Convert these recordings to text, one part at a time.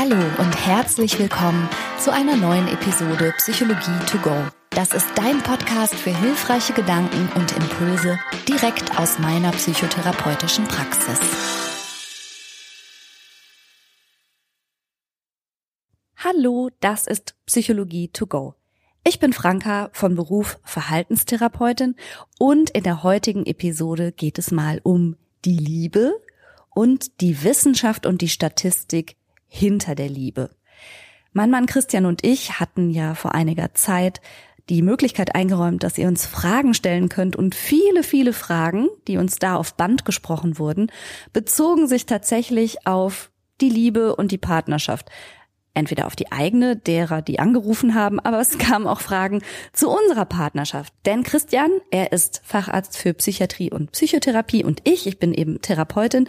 Hallo und herzlich willkommen zu einer neuen Episode Psychologie to go. Das ist dein Podcast für hilfreiche Gedanken und Impulse direkt aus meiner psychotherapeutischen Praxis. Hallo, das ist Psychologie to go. Ich bin Franka von Beruf Verhaltenstherapeutin und in der heutigen Episode geht es mal um die Liebe und die Wissenschaft und die Statistik hinter der Liebe. Mein Mann Christian und ich hatten ja vor einiger Zeit die Möglichkeit eingeräumt, dass ihr uns Fragen stellen könnt und viele, viele Fragen, die uns da auf Band gesprochen wurden, bezogen sich tatsächlich auf die Liebe und die Partnerschaft entweder auf die eigene derer, die angerufen haben, aber es kamen auch Fragen zu unserer Partnerschaft. Denn Christian, er ist Facharzt für Psychiatrie und Psychotherapie und ich, ich bin eben Therapeutin.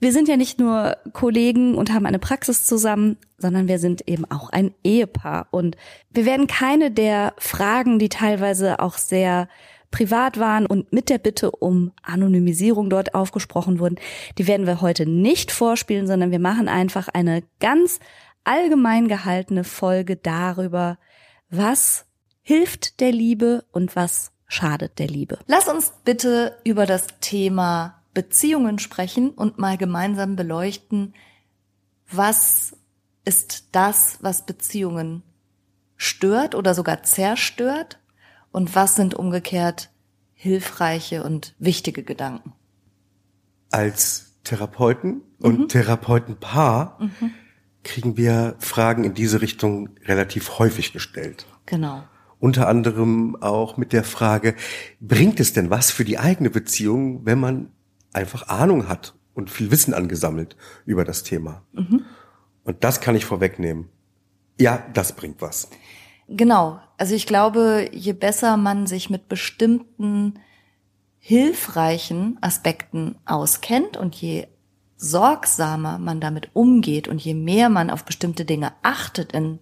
Wir sind ja nicht nur Kollegen und haben eine Praxis zusammen, sondern wir sind eben auch ein Ehepaar. Und wir werden keine der Fragen, die teilweise auch sehr privat waren und mit der Bitte um Anonymisierung dort aufgesprochen wurden, die werden wir heute nicht vorspielen, sondern wir machen einfach eine ganz allgemein gehaltene Folge darüber, was hilft der Liebe und was schadet der Liebe. Lass uns bitte über das Thema Beziehungen sprechen und mal gemeinsam beleuchten, was ist das, was Beziehungen stört oder sogar zerstört und was sind umgekehrt hilfreiche und wichtige Gedanken. Als Therapeuten und mhm. Therapeutenpaar mhm kriegen wir Fragen in diese Richtung relativ häufig gestellt. Genau. Unter anderem auch mit der Frage, bringt es denn was für die eigene Beziehung, wenn man einfach Ahnung hat und viel Wissen angesammelt über das Thema? Mhm. Und das kann ich vorwegnehmen. Ja, das bringt was. Genau. Also ich glaube, je besser man sich mit bestimmten hilfreichen Aspekten auskennt und je sorgsamer man damit umgeht und je mehr man auf bestimmte Dinge achtet in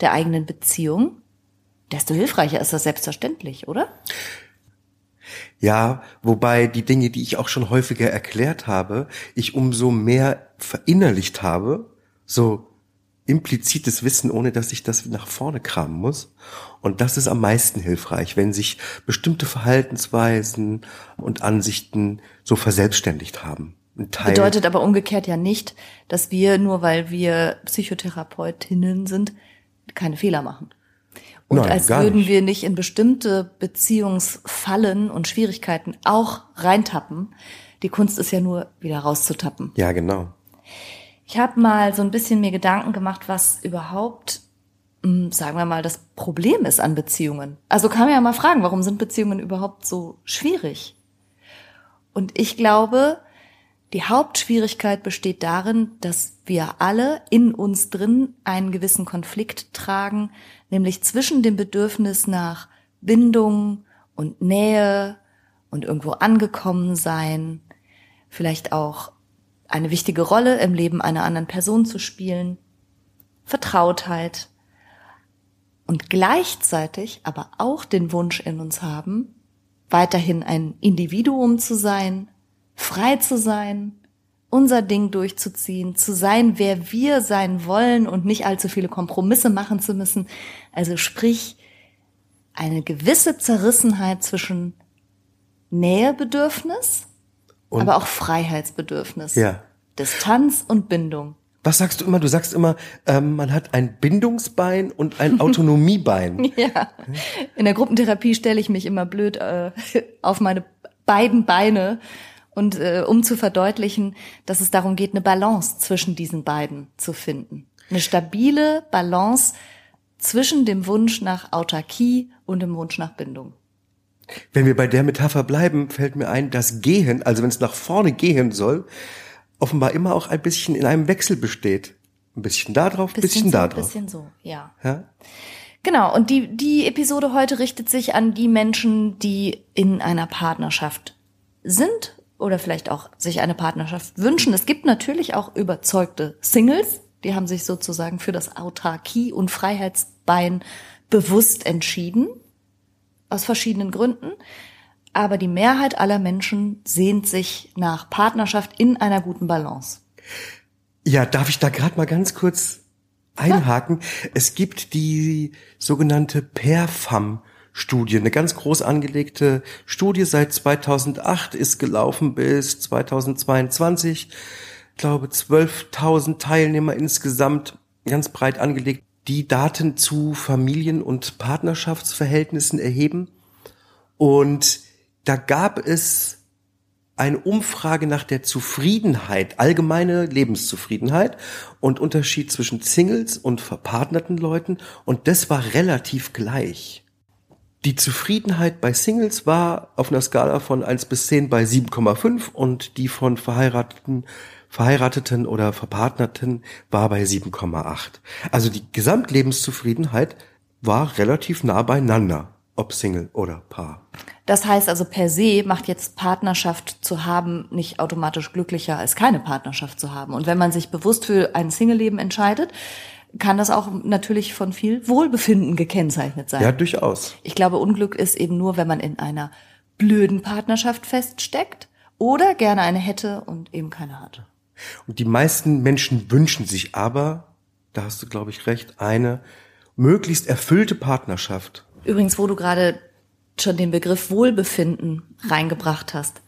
der eigenen Beziehung, desto hilfreicher ist das selbstverständlich, oder? Ja, wobei die Dinge, die ich auch schon häufiger erklärt habe, ich umso mehr verinnerlicht habe, so implizites Wissen, ohne dass ich das nach vorne kramen muss. Und das ist am meisten hilfreich, wenn sich bestimmte Verhaltensweisen und Ansichten so verselbstständigt haben. Bedeutet aber umgekehrt ja nicht, dass wir, nur weil wir Psychotherapeutinnen sind, keine Fehler machen. Und Nein, als würden nicht. wir nicht in bestimmte Beziehungsfallen und Schwierigkeiten auch reintappen. Die Kunst ist ja nur, wieder rauszutappen. Ja, genau. Ich habe mal so ein bisschen mir Gedanken gemacht, was überhaupt, hm, sagen wir mal, das Problem ist an Beziehungen. Also kann man ja mal fragen, warum sind Beziehungen überhaupt so schwierig? Und ich glaube, die Hauptschwierigkeit besteht darin, dass wir alle in uns drin einen gewissen Konflikt tragen, nämlich zwischen dem Bedürfnis nach Bindung und Nähe und irgendwo angekommen sein, vielleicht auch eine wichtige Rolle im Leben einer anderen Person zu spielen, Vertrautheit und gleichzeitig aber auch den Wunsch in uns haben, weiterhin ein Individuum zu sein, frei zu sein, unser Ding durchzuziehen, zu sein, wer wir sein wollen und nicht allzu viele Kompromisse machen zu müssen. Also sprich, eine gewisse Zerrissenheit zwischen Nähebedürfnis, und? aber auch Freiheitsbedürfnis. Ja. Distanz und Bindung. Was sagst du immer? Du sagst immer, ähm, man hat ein Bindungsbein und ein Autonomiebein. ja. In der Gruppentherapie stelle ich mich immer blöd äh, auf meine beiden Beine und äh, um zu verdeutlichen, dass es darum geht, eine Balance zwischen diesen beiden zu finden. Eine stabile Balance zwischen dem Wunsch nach Autarkie und dem Wunsch nach Bindung. Wenn wir bei der Metapher bleiben, fällt mir ein, dass Gehen, also wenn es nach vorne gehen soll, offenbar immer auch ein bisschen in einem Wechsel besteht. Ein bisschen da drauf, bisschen, bisschen da drauf. Ein bisschen so, ja. ja? Genau, und die, die Episode heute richtet sich an die Menschen, die in einer Partnerschaft sind oder vielleicht auch sich eine Partnerschaft wünschen. Es gibt natürlich auch überzeugte Singles, die haben sich sozusagen für das Autarkie- und Freiheitsbein bewusst entschieden, aus verschiedenen Gründen. Aber die Mehrheit aller Menschen sehnt sich nach Partnerschaft in einer guten Balance. Ja, darf ich da gerade mal ganz kurz einhaken. Es gibt die sogenannte Perfam Studie, eine ganz groß angelegte Studie seit 2008 ist gelaufen bis 2022. Ich glaube 12.000 Teilnehmer insgesamt, ganz breit angelegt, die Daten zu Familien- und Partnerschaftsverhältnissen erheben. Und da gab es eine Umfrage nach der Zufriedenheit, allgemeine Lebenszufriedenheit und Unterschied zwischen Singles und verpartnerten Leuten und das war relativ gleich. Die Zufriedenheit bei Singles war auf einer Skala von 1 bis 10 bei 7,5 und die von Verheirateten, Verheirateten oder Verpartnerten war bei 7,8. Also die Gesamtlebenszufriedenheit war relativ nah beieinander, ob Single oder Paar. Das heißt also per se macht jetzt Partnerschaft zu haben nicht automatisch glücklicher als keine Partnerschaft zu haben. Und wenn man sich bewusst für ein Single-Leben entscheidet, kann das auch natürlich von viel Wohlbefinden gekennzeichnet sein. Ja, durchaus. Ich glaube, Unglück ist eben nur, wenn man in einer blöden Partnerschaft feststeckt oder gerne eine hätte und eben keine hat. Und die meisten Menschen wünschen sich aber, da hast du, glaube ich, recht, eine möglichst erfüllte Partnerschaft. Übrigens, wo du gerade schon den Begriff Wohlbefinden reingebracht hast.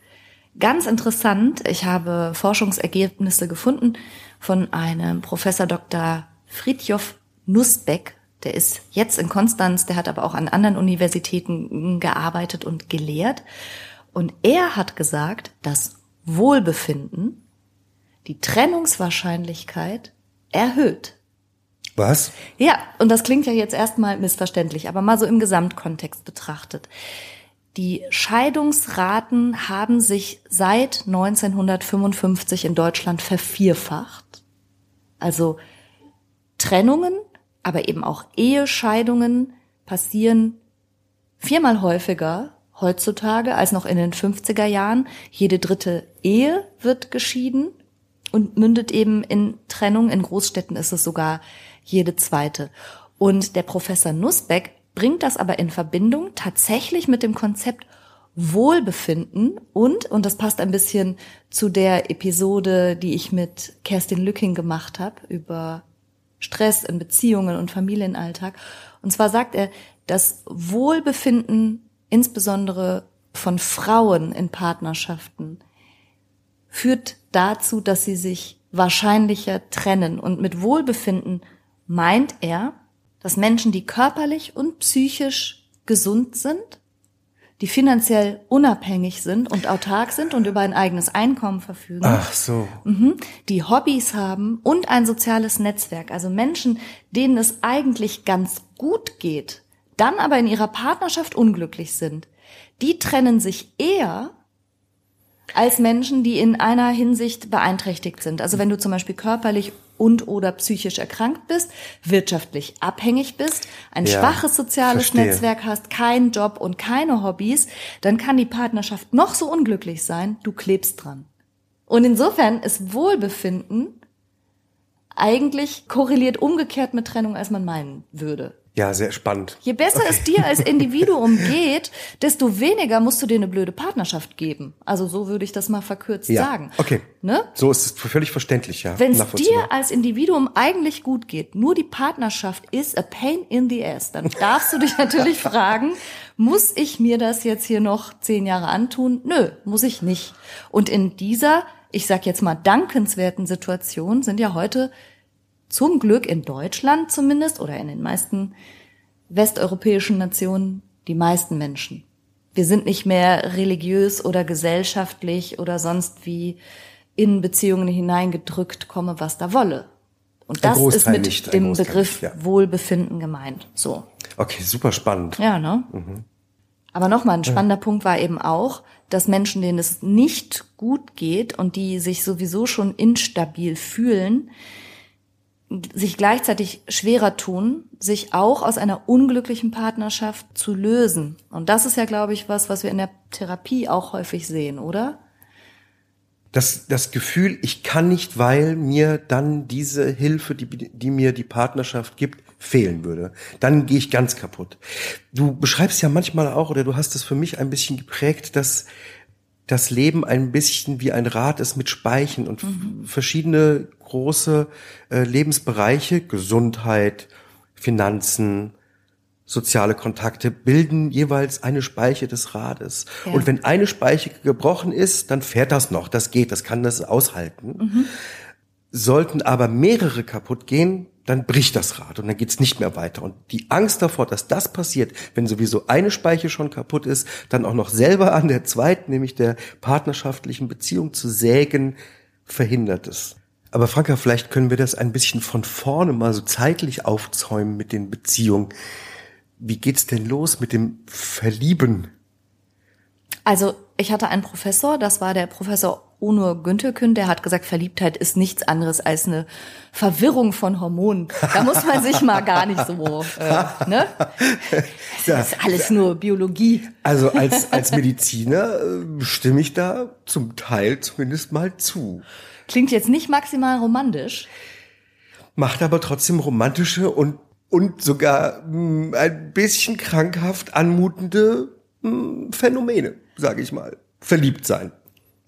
Ganz interessant, ich habe Forschungsergebnisse gefunden von einem Professor Dr. Fritjof Nussbeck, der ist jetzt in Konstanz, der hat aber auch an anderen Universitäten gearbeitet und gelehrt. Und er hat gesagt, dass Wohlbefinden die Trennungswahrscheinlichkeit erhöht. Was? Ja, und das klingt ja jetzt erstmal missverständlich, aber mal so im Gesamtkontext betrachtet. Die Scheidungsraten haben sich seit 1955 in Deutschland vervierfacht. Also Trennungen, aber eben auch Ehescheidungen passieren viermal häufiger heutzutage als noch in den 50er Jahren. Jede dritte Ehe wird geschieden und mündet eben in Trennung. In Großstädten ist es sogar jede zweite. Und der Professor Nussbeck bringt das aber in Verbindung tatsächlich mit dem Konzept Wohlbefinden und, und das passt ein bisschen zu der Episode, die ich mit Kerstin Lücking gemacht habe über Stress in Beziehungen und Familienalltag. Und zwar sagt er, das Wohlbefinden insbesondere von Frauen in Partnerschaften führt dazu, dass sie sich wahrscheinlicher trennen. Und mit Wohlbefinden meint er, dass Menschen, die körperlich und psychisch gesund sind, die finanziell unabhängig sind und autark sind und über ein eigenes Einkommen verfügen. Ach so. Mhm. Die Hobbys haben und ein soziales Netzwerk. Also Menschen, denen es eigentlich ganz gut geht, dann aber in ihrer Partnerschaft unglücklich sind. Die trennen sich eher als Menschen, die in einer Hinsicht beeinträchtigt sind. Also wenn du zum Beispiel körperlich und oder psychisch erkrankt bist, wirtschaftlich abhängig bist, ein ja, schwaches soziales verstehe. Netzwerk hast, keinen Job und keine Hobbys, dann kann die Partnerschaft noch so unglücklich sein, du klebst dran. Und insofern ist Wohlbefinden eigentlich korreliert umgekehrt mit Trennung, als man meinen würde. Ja, sehr spannend. Je besser okay. es dir als Individuum geht, desto weniger musst du dir eine blöde Partnerschaft geben. Also so würde ich das mal verkürzt ja. sagen. Okay. Ne? So ist es völlig verständlich, ja. Wenn es dir als Individuum eigentlich gut geht, nur die Partnerschaft ist a pain in the ass, dann darfst du dich natürlich fragen, muss ich mir das jetzt hier noch zehn Jahre antun? Nö, muss ich nicht. Und in dieser, ich sag jetzt mal, dankenswerten Situation sind ja heute zum Glück in Deutschland zumindest oder in den meisten westeuropäischen Nationen die meisten Menschen. Wir sind nicht mehr religiös oder gesellschaftlich oder sonst wie in Beziehungen hineingedrückt komme, was da wolle. Und das ist mit nicht, dem Begriff nicht, ja. Wohlbefinden gemeint. So. Okay, super spannend. Ja, ne? Mhm. Aber nochmal, ein spannender ja. Punkt war eben auch, dass Menschen, denen es nicht gut geht und die sich sowieso schon instabil fühlen, sich gleichzeitig schwerer tun, sich auch aus einer unglücklichen Partnerschaft zu lösen. Und das ist ja, glaube ich, was, was wir in der Therapie auch häufig sehen, oder? Das, das Gefühl, ich kann nicht, weil mir dann diese Hilfe, die, die mir die Partnerschaft gibt, fehlen würde. Dann gehe ich ganz kaputt. Du beschreibst ja manchmal auch, oder du hast es für mich ein bisschen geprägt, dass das Leben ein bisschen wie ein Rad ist mit Speichen und mhm. verschiedene große äh, Lebensbereiche, Gesundheit, Finanzen, soziale Kontakte bilden jeweils eine Speiche des Rades. Ja. Und wenn eine Speiche gebrochen ist, dann fährt das noch, das geht, das kann das aushalten. Mhm. Sollten aber mehrere kaputt gehen, dann bricht das Rad und dann geht's nicht mehr weiter. Und die Angst davor, dass das passiert, wenn sowieso eine Speiche schon kaputt ist, dann auch noch selber an der zweiten, nämlich der partnerschaftlichen Beziehung zu sägen, verhindert es. Aber Franka, vielleicht können wir das ein bisschen von vorne mal so zeitlich aufzäumen mit den Beziehungen. Wie geht's denn los mit dem Verlieben? Also ich hatte einen Professor, das war der Professor Onur Güntürkün, der hat gesagt, Verliebtheit ist nichts anderes als eine Verwirrung von Hormonen. Da muss man sich mal gar nicht so, äh, ne? Das ja. ist alles nur Biologie. Also als, als Mediziner äh, stimme ich da zum Teil zumindest mal zu. Klingt jetzt nicht maximal romantisch. Macht aber trotzdem romantische und, und sogar mh, hm, ein bisschen krankhaft anmutende mh, hm, Phänomene, sage ich mal. Verliebt sein.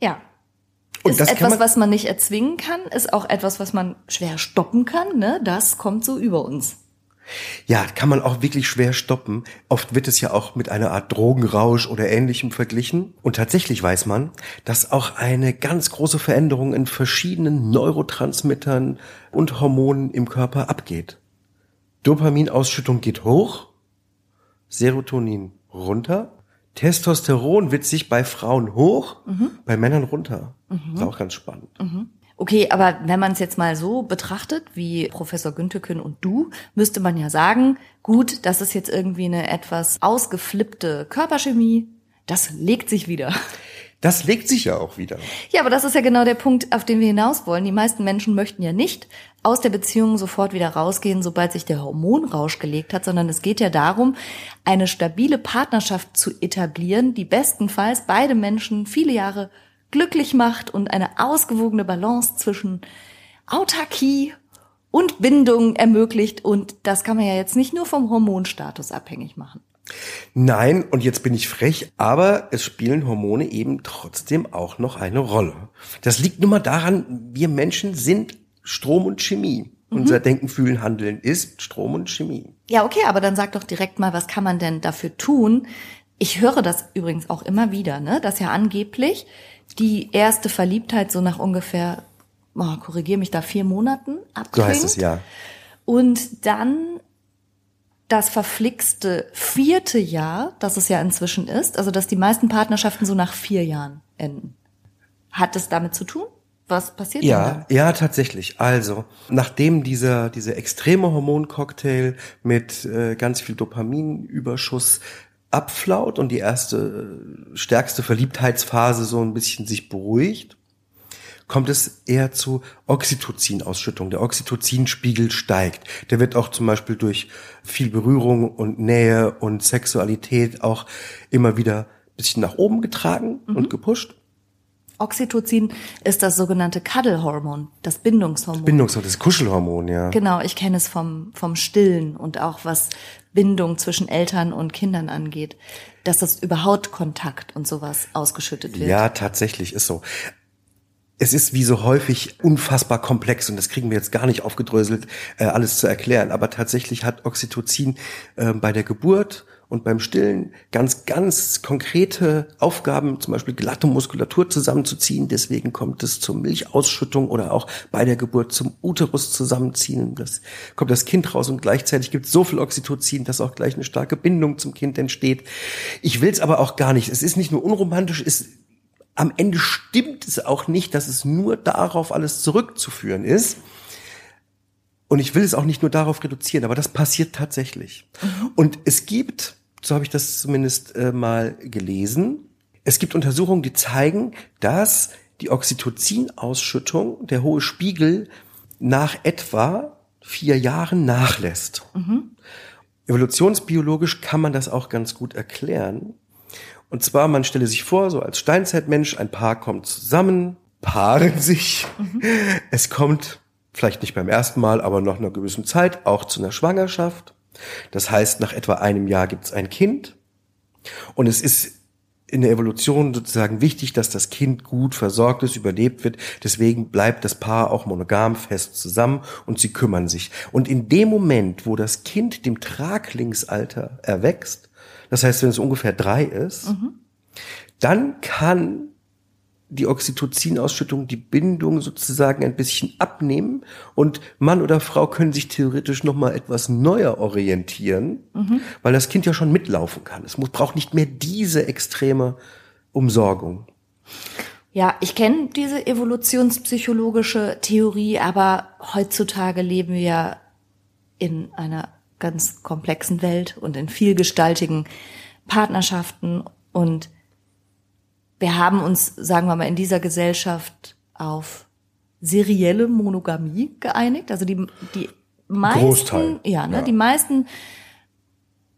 Ja. Und ist etwas, was man nicht erzwingen kann, ist auch etwas, was man schwer stoppen kann. Ne? Das kommt so über uns. Ja, kann man auch wirklich schwer stoppen. Oft wird es ja auch mit einer Art Drogenrausch oder ähnlichem verglichen. Und tatsächlich weiß man, dass auch eine ganz große Veränderung in verschiedenen Neurotransmittern und Hormonen im Körper abgeht. Dopaminausschüttung geht hoch, Serotonin runter, Testosteron wird sich bei Frauen hoch, mhm. bei Männern runter. Mhm. Ist auch ganz spannend. Mhm. Okay, aber wenn man es jetzt mal so betrachtet, wie Professor Güntherkün und du, müsste man ja sagen, gut, das ist jetzt irgendwie eine etwas ausgeflippte Körperchemie, das legt sich wieder. Das legt sich ja auch wieder. Ja, aber das ist ja genau der Punkt, auf den wir hinaus wollen. Die meisten Menschen möchten ja nicht aus der Beziehung sofort wieder rausgehen, sobald sich der Hormonrausch gelegt hat, sondern es geht ja darum, eine stabile Partnerschaft zu etablieren, die bestenfalls beide Menschen viele Jahre glücklich macht und eine ausgewogene Balance zwischen Autarkie und Bindung ermöglicht. Und das kann man ja jetzt nicht nur vom Hormonstatus abhängig machen. Nein, und jetzt bin ich frech, aber es spielen Hormone eben trotzdem auch noch eine Rolle. Das liegt nun mal daran, wir Menschen sind Strom und Chemie. Mhm. Unser Denken, Fühlen, Handeln ist Strom und Chemie. Ja, okay, aber dann sag doch direkt mal, was kann man denn dafür tun? Ich höre das übrigens auch immer wieder, ne, dass ja angeblich die erste Verliebtheit so nach ungefähr, oh, korrigier mich da, vier Monaten abklingt. So heißt es, ja. Und dann das verflixte vierte Jahr, das es ja inzwischen ist, also dass die meisten Partnerschaften so nach vier Jahren enden. Hat es damit zu tun? Was passiert ja, Ja, tatsächlich. Also, nachdem dieser, dieser extreme Hormoncocktail mit äh, ganz viel Dopaminüberschuss abflaut und die erste äh, stärkste Verliebtheitsphase so ein bisschen sich beruhigt, kommt es eher zu Oxytocin-Ausschüttung. Der Oxytocinspiegel steigt. Der wird auch zum Beispiel durch viel Berührung und Nähe und Sexualität auch immer wieder ein bisschen nach oben getragen mhm. und gepusht. Oxytocin ist das sogenannte Cuddle-Hormon, das Bindungshormon. Bindungshormon, das Kuschelhormon, ja. Genau, ich kenne es vom, vom Stillen und auch was Bindung zwischen Eltern und Kindern angeht, dass das über Hautkontakt und sowas ausgeschüttet wird. Ja, tatsächlich ist so. Es ist wie so häufig unfassbar komplex und das kriegen wir jetzt gar nicht aufgedröselt, äh, alles zu erklären. Aber tatsächlich hat Oxytocin äh, bei der Geburt und beim Stillen ganz, ganz konkrete Aufgaben, zum Beispiel glatte Muskulatur zusammenzuziehen. Deswegen kommt es zur Milchausschüttung oder auch bei der Geburt zum Uterus zusammenziehen. Das kommt das Kind raus und gleichzeitig gibt es so viel Oxytocin, dass auch gleich eine starke Bindung zum Kind entsteht. Ich will es aber auch gar nicht. Es ist nicht nur unromantisch, es am Ende stimmt es auch nicht, dass es nur darauf alles zurückzuführen ist. Und ich will es auch nicht nur darauf reduzieren, aber das passiert tatsächlich. Mhm. Und es gibt so habe ich das zumindest äh, mal gelesen. Es gibt Untersuchungen, die zeigen, dass die Oxytocin-Ausschüttung, der hohe Spiegel, nach etwa vier Jahren nachlässt. Mhm. Evolutionsbiologisch kann man das auch ganz gut erklären. Und zwar, man stelle sich vor, so als Steinzeitmensch, ein Paar kommt zusammen, paaren sich. Mhm. Es kommt vielleicht nicht beim ersten Mal, aber nach einer gewissen Zeit auch zu einer Schwangerschaft. Das heißt, nach etwa einem Jahr gibt es ein Kind und es ist in der Evolution sozusagen wichtig, dass das Kind gut versorgt ist, überlebt wird. Deswegen bleibt das Paar auch monogam fest zusammen und sie kümmern sich. Und in dem Moment, wo das Kind dem Traglingsalter erwächst, das heißt, wenn es ungefähr drei ist, mhm. dann kann die Oxytocin-Ausschüttung, die Bindung sozusagen ein bisschen abnehmen und Mann oder Frau können sich theoretisch noch mal etwas neuer orientieren, mhm. weil das Kind ja schon mitlaufen kann. Es muss, braucht nicht mehr diese extreme Umsorgung. Ja, ich kenne diese evolutionspsychologische Theorie, aber heutzutage leben wir in einer ganz komplexen Welt und in vielgestaltigen Partnerschaften und wir haben uns, sagen wir mal, in dieser Gesellschaft auf serielle Monogamie geeinigt. Also die, die meisten, Großteil. ja, ne, ja. die meisten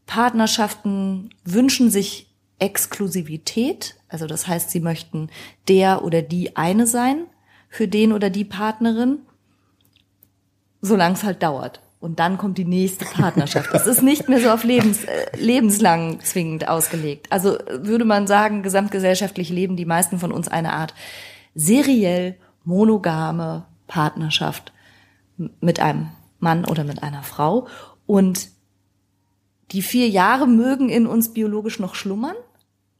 Partnerschaften wünschen sich Exklusivität. Also das heißt, sie möchten der oder die eine sein für den oder die Partnerin, solange es halt dauert. Und dann kommt die nächste Partnerschaft. Das ist nicht mehr so auf lebens, äh, lebenslang zwingend ausgelegt. Also würde man sagen, gesamtgesellschaftlich leben die meisten von uns eine Art seriell monogame Partnerschaft mit einem Mann oder mit einer Frau. Und die vier Jahre mögen in uns biologisch noch schlummern.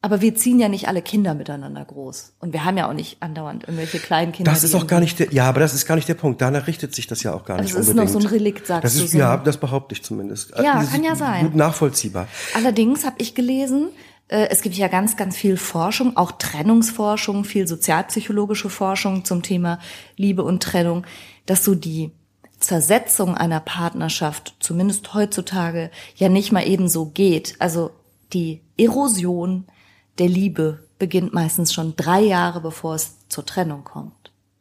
Aber wir ziehen ja nicht alle Kinder miteinander groß. Und wir haben ja auch nicht andauernd irgendwelche kleinen Kinder. Das ist auch gar nicht der, ja, aber das ist gar nicht der Punkt. Danach richtet sich das ja auch gar also nicht das unbedingt. Das ist noch so ein Relikt, sagst das ist, du. So. Ja, das behaupte ich zumindest. Ja, das kann ja sein. Gut nachvollziehbar. Allerdings habe ich gelesen, äh, es gibt ja ganz, ganz viel Forschung, auch Trennungsforschung, viel sozialpsychologische Forschung zum Thema Liebe und Trennung, dass so die Zersetzung einer Partnerschaft, zumindest heutzutage, ja nicht mal eben so geht. Also die Erosion, der Liebe beginnt meistens schon drei Jahre, bevor es zur Trennung kommt.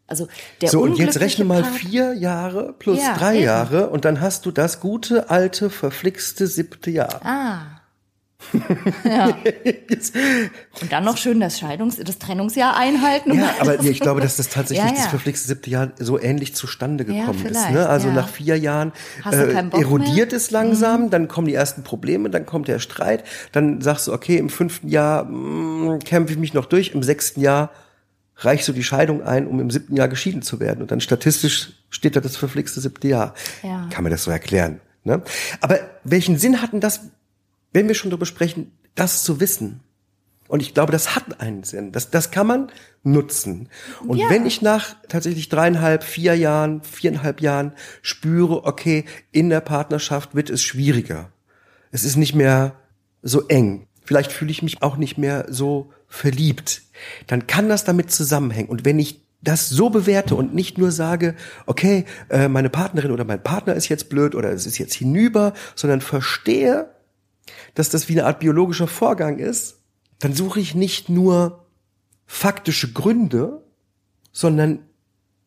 Also der so und jetzt rechne mal vier Jahre plus ja, drei eben. Jahre und dann hast du das gute alte verflixte siebte Jahr. Ah. Ja. Und dann noch schön das Scheidungs-, das Trennungsjahr einhalten. Ja, aber ich glaube, dass das tatsächlich ja, ja. das verflixte siebte Jahr so ähnlich zustande gekommen ja, ist. Ne? Also nach vier Jahren äh, erodiert mehr? es langsam, mhm. dann kommen die ersten Probleme, dann kommt der Streit, dann sagst du, okay, im fünften Jahr mm, kämpfe ich mich noch durch, im sechsten Jahr reichst du die Scheidung ein, um im siebten Jahr geschieden zu werden. Und dann statistisch steht da das verflixte siebte Jahr. Ja. Kann man das so erklären. Ne? Aber welchen Sinn hatten das wenn wir schon darüber sprechen, das zu wissen. Und ich glaube, das hat einen Sinn. Das, das kann man nutzen. Und ja. wenn ich nach tatsächlich dreieinhalb, vier Jahren, viereinhalb Jahren spüre, okay, in der Partnerschaft wird es schwieriger. Es ist nicht mehr so eng. Vielleicht fühle ich mich auch nicht mehr so verliebt. Dann kann das damit zusammenhängen. Und wenn ich das so bewerte und nicht nur sage, okay, äh, meine Partnerin oder mein Partner ist jetzt blöd oder es ist jetzt hinüber, sondern verstehe, dass das wie eine Art biologischer Vorgang ist, dann suche ich nicht nur faktische Gründe, sondern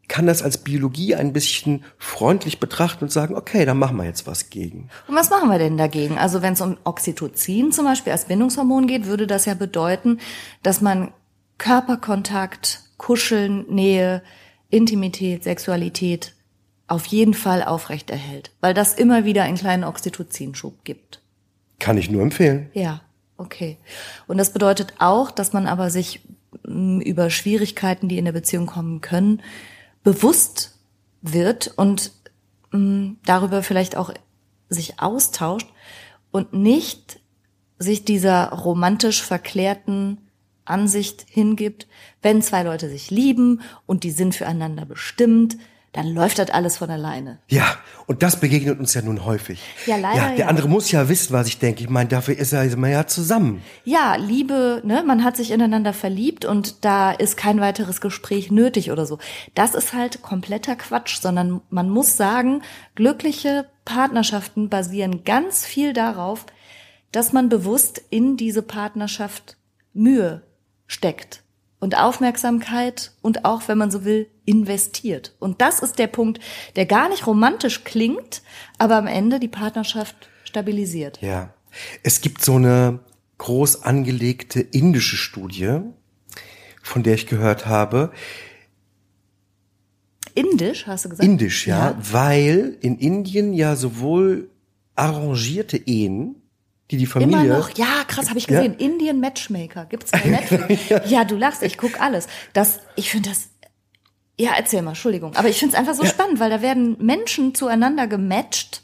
kann das als Biologie ein bisschen freundlich betrachten und sagen, okay, dann machen wir jetzt was gegen. Und was machen wir denn dagegen? Also wenn es um Oxytocin zum Beispiel als Bindungshormon geht, würde das ja bedeuten, dass man Körperkontakt, Kuscheln, Nähe, Intimität, Sexualität auf jeden Fall aufrechterhält, weil das immer wieder einen kleinen Oxytocinschub gibt. Kann ich nur empfehlen. Ja, okay. Und das bedeutet auch, dass man aber sich mm, über Schwierigkeiten, die in der Beziehung kommen können, bewusst wird und mm, darüber vielleicht auch sich austauscht und nicht sich dieser romantisch verklärten Ansicht hingibt, wenn zwei Leute sich lieben und die sind füreinander bestimmt, dann läuft das alles von alleine. Ja, und das begegnet uns ja nun häufig. Ja, leider. Ja, der ja. andere muss ja wissen, was ich denke. Ich meine, dafür ist er immer ja zusammen. Ja, Liebe, ne, man hat sich ineinander verliebt und da ist kein weiteres Gespräch nötig oder so. Das ist halt kompletter Quatsch, sondern man muss sagen, glückliche Partnerschaften basieren ganz viel darauf, dass man bewusst in diese Partnerschaft Mühe steckt und Aufmerksamkeit und auch, wenn man so will, investiert. Und das ist der Punkt, der gar nicht romantisch klingt, aber am Ende die Partnerschaft stabilisiert. Ja. Es gibt so eine groß angelegte indische Studie, von der ich gehört habe. Indisch, hast du gesagt? Indisch, ja, ja. weil in Indien ja sowohl arrangierte Ehen die die Familie. Immer noch, ja, krass, habe ich gesehen. Ja? Indian Matchmaker gibt's bei Netflix. ja. ja, du lachst, ich guck alles. Das, ich finde das. Ja, erzähl mal, Entschuldigung. Aber ich finde es einfach so ja. spannend, weil da werden Menschen zueinander gematcht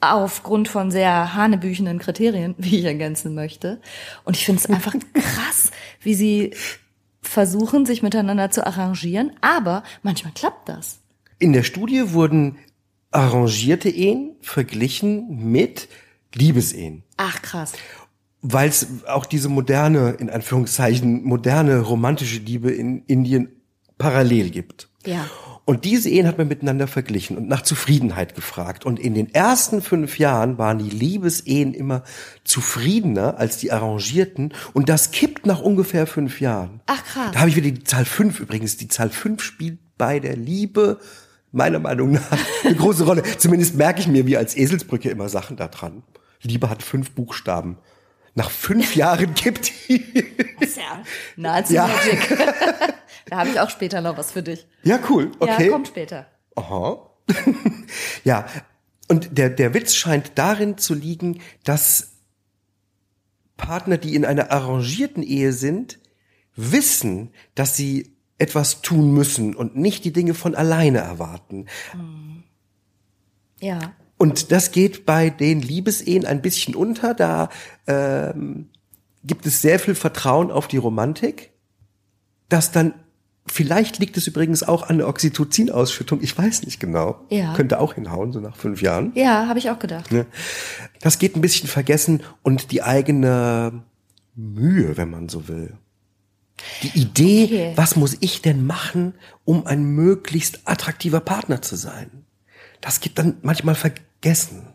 aufgrund von sehr hanebüchenden Kriterien, wie ich ergänzen möchte. Und ich finde es einfach krass, wie sie versuchen, sich miteinander zu arrangieren, aber manchmal klappt das. In der Studie wurden arrangierte Ehen verglichen mit Liebesehen. Ach krass. Weil es auch diese moderne, in Anführungszeichen, moderne romantische Liebe in Indien parallel gibt. Ja. Und diese Ehen hat man miteinander verglichen und nach Zufriedenheit gefragt. Und in den ersten fünf Jahren waren die Liebesehen immer zufriedener als die arrangierten. Und das kippt nach ungefähr fünf Jahren. Ach krass. Da habe ich wieder die Zahl fünf übrigens. Die Zahl fünf spielt bei der Liebe meiner Meinung nach eine große Rolle. Zumindest merke ich mir wie als Eselsbrücke immer Sachen da dran. Liebe hat fünf Buchstaben. Nach fünf Jahren gibt die. Das ist ja nahezu ja. Magic. da habe ich auch später noch was für dich. Ja, cool. Okay. Ja, kommt später. Aha. ja. Und der, der Witz scheint darin zu liegen, dass Partner, die in einer arrangierten Ehe sind, wissen, dass sie etwas tun müssen und nicht die Dinge von alleine erwarten. Ja. Und das geht bei den Liebesehen ein bisschen unter. Da ähm, gibt es sehr viel Vertrauen auf die Romantik, das dann Vielleicht liegt es übrigens auch an der Oxytocin-Ausschüttung. Ich weiß nicht genau. Ja. Könnte auch hinhauen, so nach fünf Jahren. Ja, habe ich auch gedacht. Ne? Das geht ein bisschen vergessen und die eigene Mühe, wenn man so will. Die Idee, okay. was muss ich denn machen, um ein möglichst attraktiver Partner zu sein? Das geht dann manchmal vergessen.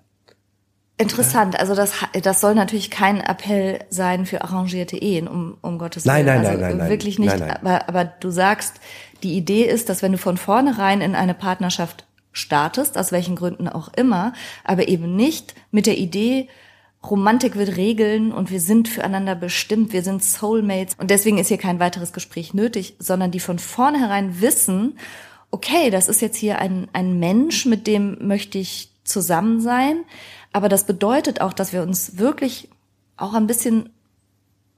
Interessant, also das, das soll natürlich kein Appell sein für arrangierte Ehen, um, um Gottes Willen. Nein, nein, also nein, nein. Wirklich nicht, nein, nein. Aber, aber du sagst, die Idee ist, dass wenn du von vornherein in eine Partnerschaft startest, aus welchen Gründen auch immer, aber eben nicht mit der Idee, Romantik wird regeln und wir sind füreinander bestimmt, wir sind Soulmates und deswegen ist hier kein weiteres Gespräch nötig, sondern die von vornherein wissen, okay, das ist jetzt hier ein, ein Mensch, mit dem möchte ich zusammen sein, aber das bedeutet auch, dass wir uns wirklich auch ein bisschen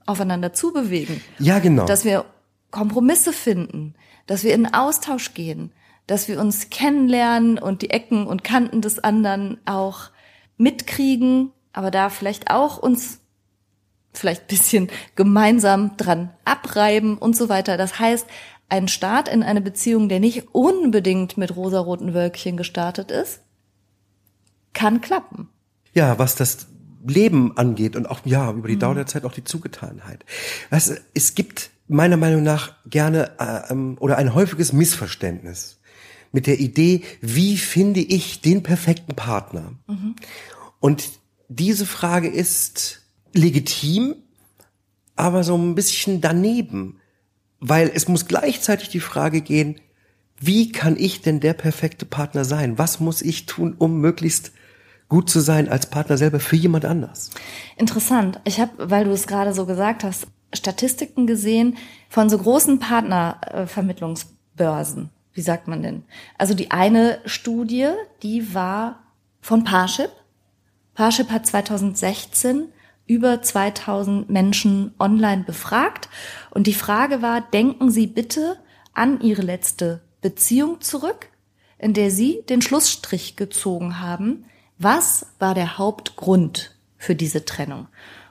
aufeinander zubewegen. Ja, genau. Dass wir Kompromisse finden, dass wir in Austausch gehen, dass wir uns kennenlernen und die Ecken und Kanten des anderen auch mitkriegen aber da vielleicht auch uns vielleicht bisschen gemeinsam dran abreiben und so weiter. Das heißt, ein Start in eine Beziehung, der nicht unbedingt mit rosaroten Wölkchen gestartet ist, kann klappen. Ja, was das Leben angeht und auch, ja, über die mhm. Dauer der Zeit auch die Zugetanheit. Also, es gibt meiner Meinung nach gerne äh, ähm, oder ein häufiges Missverständnis mit der Idee, wie finde ich den perfekten Partner? Mhm. Und diese Frage ist legitim, aber so ein bisschen daneben, weil es muss gleichzeitig die Frage gehen, wie kann ich denn der perfekte Partner sein? Was muss ich tun, um möglichst gut zu sein als Partner selber für jemand anders? Interessant. Ich habe, weil du es gerade so gesagt hast, Statistiken gesehen von so großen Partnervermittlungsbörsen. Wie sagt man denn? Also die eine Studie, die war von Parship Parship hat 2016 über 2000 Menschen online befragt und die Frage war, denken Sie bitte an Ihre letzte Beziehung zurück, in der Sie den Schlussstrich gezogen haben. Was war der Hauptgrund für diese Trennung?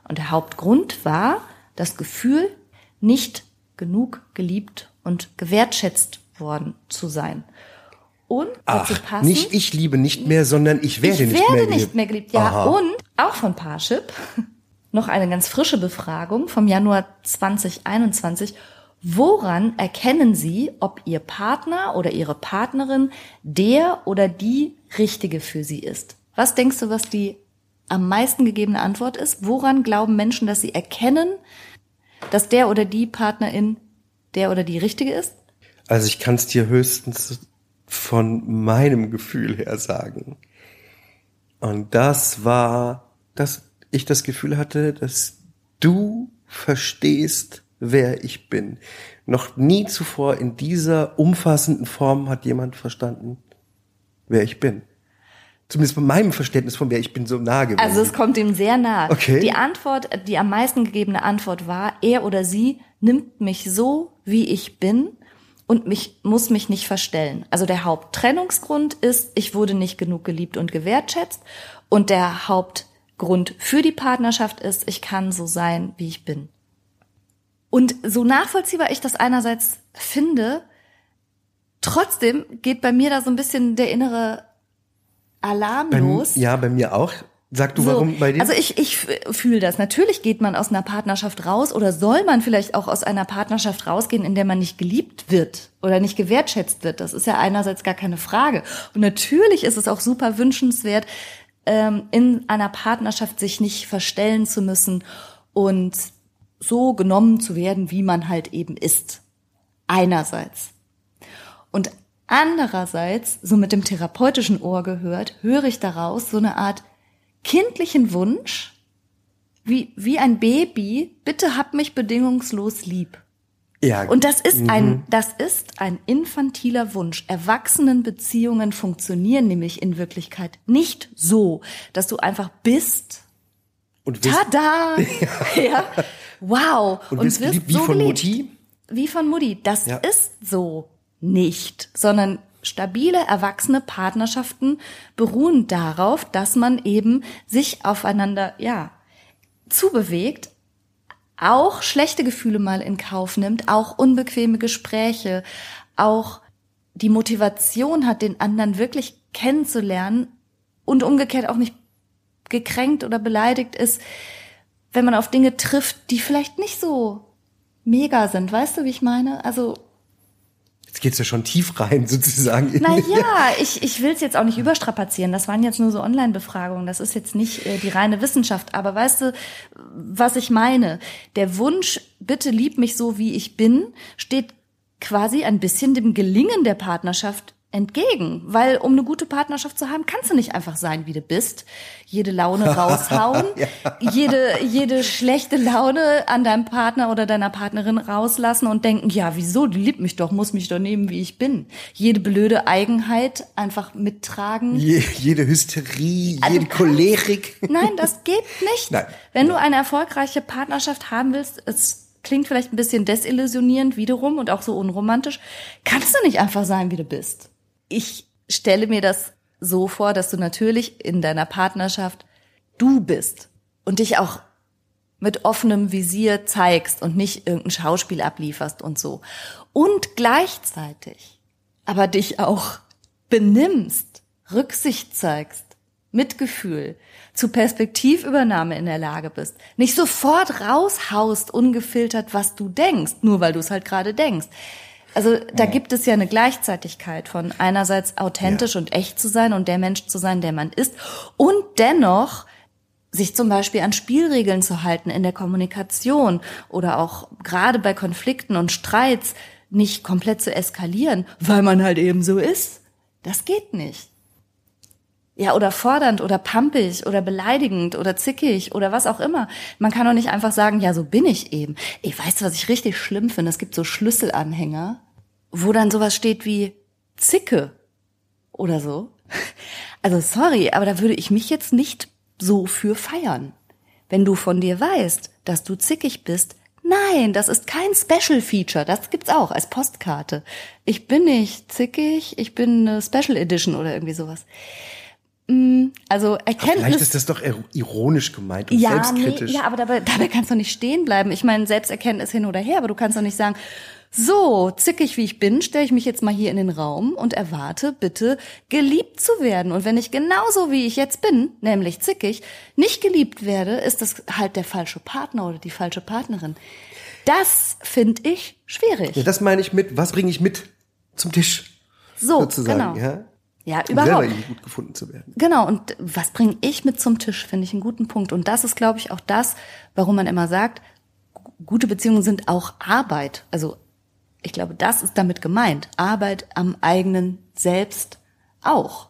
Und der Hauptgrund war das Gefühl, nicht genug geliebt und gewertschätzt worden zu sein. Und Ach, passen, nicht ich liebe nicht mehr, sondern ich werde, ich nicht, werde mehr nicht mehr geliebt. Ja, Aha. und auch von Parship noch eine ganz frische Befragung vom Januar 2021. Woran erkennen Sie, ob Ihr Partner oder Ihre Partnerin der oder die richtige für Sie ist? Was denkst du, was die am meisten gegebene Antwort ist? Woran glauben Menschen, dass sie erkennen, dass der oder die Partnerin der oder die richtige ist? Also ich kann es dir höchstens von meinem Gefühl her sagen. Und das war, dass ich das Gefühl hatte, dass du verstehst, wer ich bin. Noch nie zuvor in dieser umfassenden Form hat jemand verstanden, wer ich bin. Zumindest bei meinem Verständnis von wer ich bin so nah gewesen. Also es kommt ihm sehr nah. Okay. Die Antwort, die am meisten gegebene Antwort war, er oder sie nimmt mich so, wie ich bin und mich, muss mich nicht verstellen. Also der Haupttrennungsgrund ist, ich wurde nicht genug geliebt und gewertschätzt und der Hauptgrund für die Partnerschaft ist, ich kann so sein, wie ich bin. Und so nachvollziehbar ich das einerseits finde, trotzdem geht bei mir da so ein bisschen der innere Alarm bei. Ja, bei mir auch. Sag du, So, warum bei dir? Also ich, ich fühle das. Natürlich geht man aus einer Partnerschaft raus oder soll man vielleicht auch aus einer Partnerschaft rausgehen, in der man nicht geliebt wird oder nicht gewertschätzt wird. Das ist ja einerseits gar keine Frage. Und natürlich ist es auch super wünschenswert, ähm, in einer Partnerschaft sich nicht verstellen zu müssen und so genommen zu werden, wie man halt eben ist. Einerseits. Und andererseits, so mit dem therapeutischen Ohr gehört, höre ich daraus so eine Art kindlichen Wunsch, wie, wie ein Baby, bitte hab mich bedingungslos lieb. ja, Und das ist ein, das ist ein infantiler Wunsch. Erwachsenenbeziehungen funktionieren nämlich in Wirklichkeit nicht so, dass du einfach bist, und wirst, tada, ja, wow, und wirst geliebt wie so von geliebt. Mutti. Wie von Mutti. Das Ja. ist so nicht, sondern stabile, erwachsene Partnerschaften beruhen darauf, dass man eben sich aufeinander, ja, zubewegt, auch schlechte Gefühle mal in Kauf nimmt, auch unbequeme Gespräche, auch die Motivation hat, den anderen wirklich kennenzulernen und umgekehrt auch nicht gekränkt oder beleidigt ist, wenn man auf Dinge trifft, die vielleicht nicht so mega sind. Weißt du, wie ich meine? Also, Jetzt geht's ja schon tief rein, sozusagen. naja, ich, ich will es jetzt auch nicht überstrapazieren. Das waren jetzt nur so Online-Befragungen. Das ist jetzt nicht äh, die reine Wissenschaft. Aber weißt du, was ich meine? Der Wunsch, bitte lieb mich so, wie ich bin, steht quasi ein bisschen dem Gelingen der Partnerschaft entgegen. Weil um eine gute Partnerschaft zu haben, kannst du nicht einfach sein, wie du bist. Jede Laune raushauen, jede, jede schlechte Laune an deinem Partner oder deiner Partnerin rauslassen und denken, ja, wieso, die liebt mich doch, muss mich doch nehmen, wie ich bin. Jede blöde Eigenheit einfach mittragen. Je, jede Hysterie, Also jede Cholerik. Nein, das geht nicht. Nein. Wenn du eine erfolgreiche Partnerschaft haben willst, es klingt vielleicht ein bisschen desillusionierend wiederum und auch so unromantisch, kannst du nicht einfach sein, wie du bist. Ich stelle mir das so vor, dass du natürlich in deiner Partnerschaft du bist und dich auch mit offenem Visier zeigst und nicht irgendein Schauspiel ablieferst und so. Und gleichzeitig aber dich auch benimmst, Rücksicht zeigst, Mitgefühl, zu Perspektivübernahme in der Lage bist, nicht sofort raushaust ungefiltert, was du denkst, nur weil du es halt gerade denkst. Also da gibt es ja eine Gleichzeitigkeit von einerseits authentisch und echt zu sein und der Mensch zu sein, der man ist und dennoch sich zum Beispiel an Spielregeln zu halten in der Kommunikation oder auch gerade bei Konflikten und Streits nicht komplett zu eskalieren, weil man halt eben so ist. Das geht nicht. Ja, oder fordernd oder pampig oder beleidigend oder zickig oder was auch immer. Man kann doch nicht einfach sagen, ja, so bin ich eben. Ich weiß, was ich richtig schlimm finde. Es gibt so Schlüsselanhänger, wo dann sowas steht wie Zicke oder so. Also sorry, aber da würde ich mich jetzt nicht so für feiern. Wenn du von dir weißt, dass du zickig bist, nein, das ist kein Special Feature, das gibt's auch als Postkarte. Ich bin nicht zickig, ich bin eine Special Edition oder irgendwie sowas. Mm, Also Vielleicht Erkenntnis ist das doch ir- ironisch gemeint und ja, selbstkritisch. Nee, ja, aber dabei, dabei kannst du nicht stehen bleiben. Ich meine, Selbsterkenntnis hin oder her, aber du kannst doch nicht sagen, so zickig wie ich bin, stelle ich mich jetzt mal hier in den Raum und erwarte bitte geliebt zu werden. Und wenn ich genauso wie ich jetzt bin, nämlich zickig, nicht geliebt werde, ist das halt der falsche Partner oder die falsche Partnerin. Das finde ich schwierig. Ja, das meine ich mit, was bringe ich mit zum Tisch? so, sozusagen, genau. ja? Ja, Um selber überhaupt. irgendwie gut gefunden zu werden. Genau, und was bringe ich mit zum Tisch, finde ich einen guten Punkt. Und das ist, glaube ich, auch das, warum man immer sagt, gu- gute Beziehungen sind auch Arbeit. Also ich glaube, das ist damit gemeint. Arbeit am eigenen Selbst auch.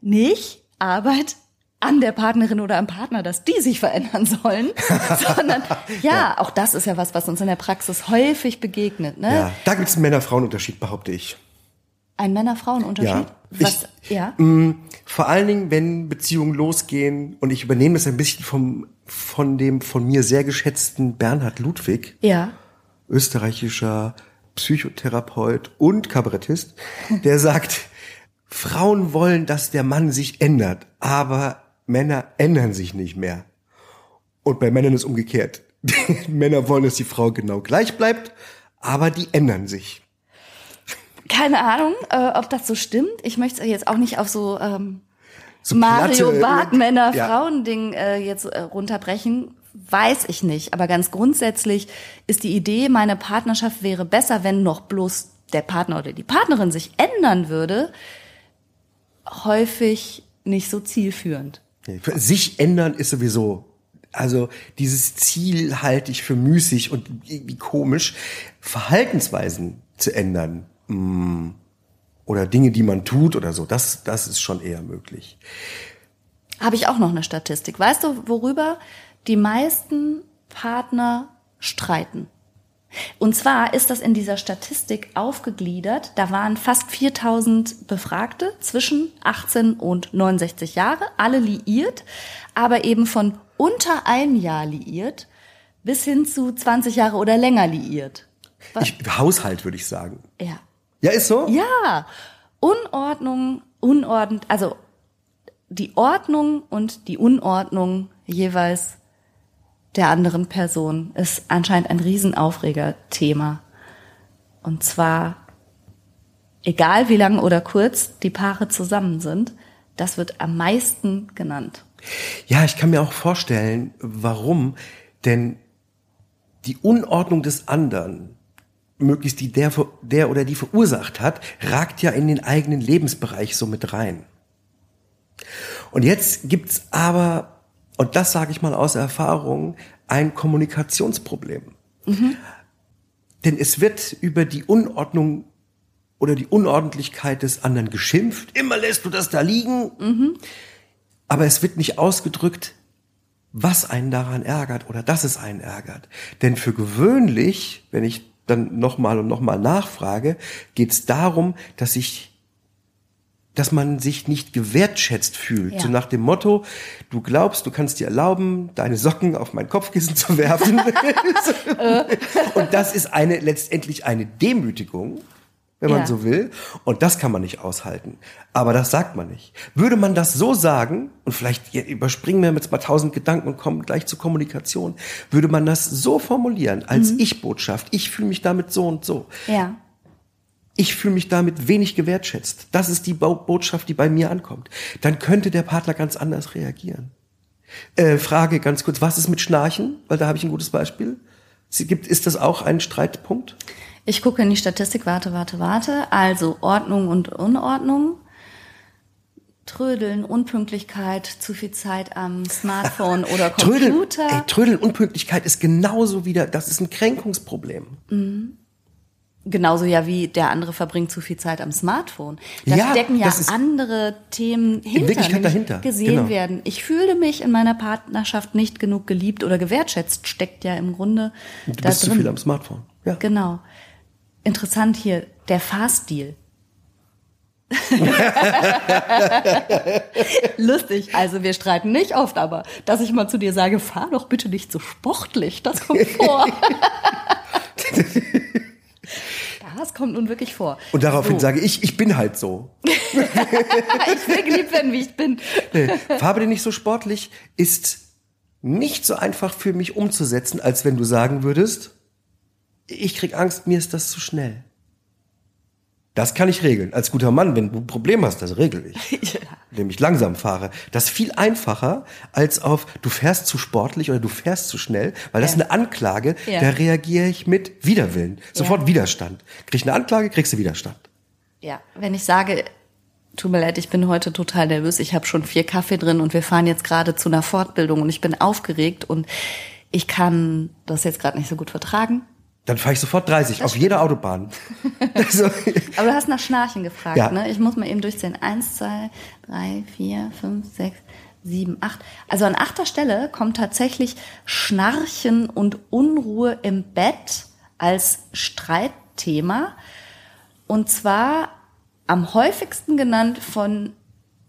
Nicht Arbeit an der Partnerin oder am Partner, dass die sich verändern sollen, sondern ja, auch das ist ja was, was uns in der Praxis häufig begegnet. Ne? Ja, da gibt es einen Männer-Frauen-Unterschied, behaupte ich. Ein Männer-Frauen-Unterschied? Ja. Was, ich, ja? Mh, vor allen Dingen, wenn Beziehungen losgehen und ich übernehme das ein bisschen vom, von dem von mir sehr geschätzten Bernhard Ludwig, Ja. österreichischer Psychotherapeut und Kabarettist, der sagt, Frauen wollen, dass der Mann sich ändert, aber Männer ändern sich nicht mehr. Und bei Männern ist umgekehrt. Männer wollen, dass die Frau genau gleich bleibt, aber die ändern sich. Keine Ahnung, äh, ob das so stimmt. Ich möchte es jetzt auch nicht auf so, ähm, So Mario platte- Barth Männer Ja. Frauen Ding äh, jetzt äh, runterbrechen, weiß ich nicht, aber ganz grundsätzlich ist die Idee, meine Partnerschaft wäre besser, wenn noch bloß der Partner oder die Partnerin sich ändern würde, häufig nicht so zielführend. Sich ändern ist sowieso, also dieses Ziel halte ich für müßig und irgendwie komisch. Verhaltensweisen zu ändern mh, oder Dinge, die man tut oder so, das, das ist schon eher möglich. Habe ich auch noch eine Statistik. Weißt du, worüber die meisten Partner streiten? Und zwar ist das in dieser Statistik aufgegliedert. Da waren fast 4000 Befragte zwischen 18 und 69 Jahre, alle liiert, aber eben von unter ein Jahr liiert bis hin zu 20 Jahre oder länger liiert. Ich, Haushalt würde ich sagen. Ja. Ja, ist so? Ja, Unordnung, unordentlich, also die Ordnung und die Unordnung jeweils der anderen Person ist anscheinend ein Riesenaufreger-Thema. Und zwar, egal wie lang oder kurz die Paare zusammen sind, das wird am meisten genannt. Ja, ich kann mir auch vorstellen, warum. Denn die Unordnung des anderen, möglichst die der, der oder die verursacht hat, ragt ja in den eigenen Lebensbereich so mit rein. Und jetzt gibt's aber, und das sage ich mal aus Erfahrung, ein Kommunikationsproblem. Denn es wird über die Unordnung oder die Unordentlichkeit des anderen geschimpft. Immer lässt du das da liegen. Aber es wird nicht ausgedrückt, was einen daran ärgert oder dass es einen ärgert. Denn für gewöhnlich, wenn ich dann nochmal und nochmal nachfrage, geht es darum, dass ich dass man sich nicht gewertschätzt fühlt. Ja. So nach dem Motto, du glaubst, du kannst dir erlauben, deine Socken auf mein Kopfkissen zu werfen. und das ist eine letztendlich eine Demütigung, wenn man Ja. so will. Und das kann man nicht aushalten. Aber das sagt man nicht. Würde man das so sagen, und vielleicht überspringen wir jetzt mal tausend Gedanken und kommen gleich zur Kommunikation, würde man das so formulieren, als Ich-Botschaft, ich fühle mich damit so und so. Ja. Ich fühle mich damit wenig gewertschätzt. Das ist die Bo Botschaft, die bei mir ankommt. Dann könnte der Partner ganz anders reagieren. Äh, Frage ganz kurz, was ist mit Schnarchen? Weil da habe ich ein gutes Beispiel. Sie gibt, ist das auch ein Streitpunkt? Ich gucke in die Statistik, warte, warte, warte. Also Ordnung und Unordnung. Trödeln, Unpünktlichkeit, zu viel Zeit am Smartphone oder Trödeln, Computer. ey, Trödeln, Unpünktlichkeit ist genauso wieder, das ist ein Kränkungsproblem. Genauso ja wie der andere verbringt zu viel Zeit am Smartphone. Da Ja, stecken ja andere Themen hinter, Wirklichkeit nämlich dahinter, gesehen genau. werden. Ich fühle mich in meiner Partnerschaft nicht genug geliebt oder gewertschätzt, steckt ja im Grunde Du da bist drin. zu viel am Smartphone. Ja. Genau. Interessant hier, der Fahrstil. Lustig. Also wir streiten nicht oft, aber dass ich mal zu dir sage, fahr doch bitte nicht so sportlich, das kommt vor. das kommt nun wirklich vor. Und daraufhin So. sage ich, ich bin halt so. ich will geliebt werden, wie ich bin. Nee, Farbe nicht so sportlich ist nicht so einfach für mich umzusetzen, als wenn du sagen würdest, ich krieg Angst, mir ist das zu schnell. Das kann ich regeln. Als guter Mann, wenn du ein Problem hast, das regel ich. Ja. Indem ich langsam fahre. Das ist viel einfacher als auf, du fährst zu sportlich oder du fährst zu schnell, weil das Ja. ist eine Anklage, Ja. da reagiere ich mit Widerwillen. Sofort Ja. Widerstand. Krieg ich eine Anklage, kriegst du Widerstand. Ja, wenn ich sage, tut mir leid, ich bin heute total nervös, ich habe schon vier Kaffee drin und wir fahren jetzt gerade zu einer Fortbildung und ich bin aufgeregt und ich kann das jetzt gerade nicht so gut vertragen. Dann fahre ich sofort 30 auf jeder Autobahn. also, Aber du hast nach Schnarchen gefragt, Ja. ne? Ich muss mal eben durchzählen. Eins, zwei, drei, vier, fünf, sechs, sieben, acht. Also an achter Stelle kommt tatsächlich Schnarchen und Unruhe im Bett als Streitthema. Und zwar am häufigsten genannt von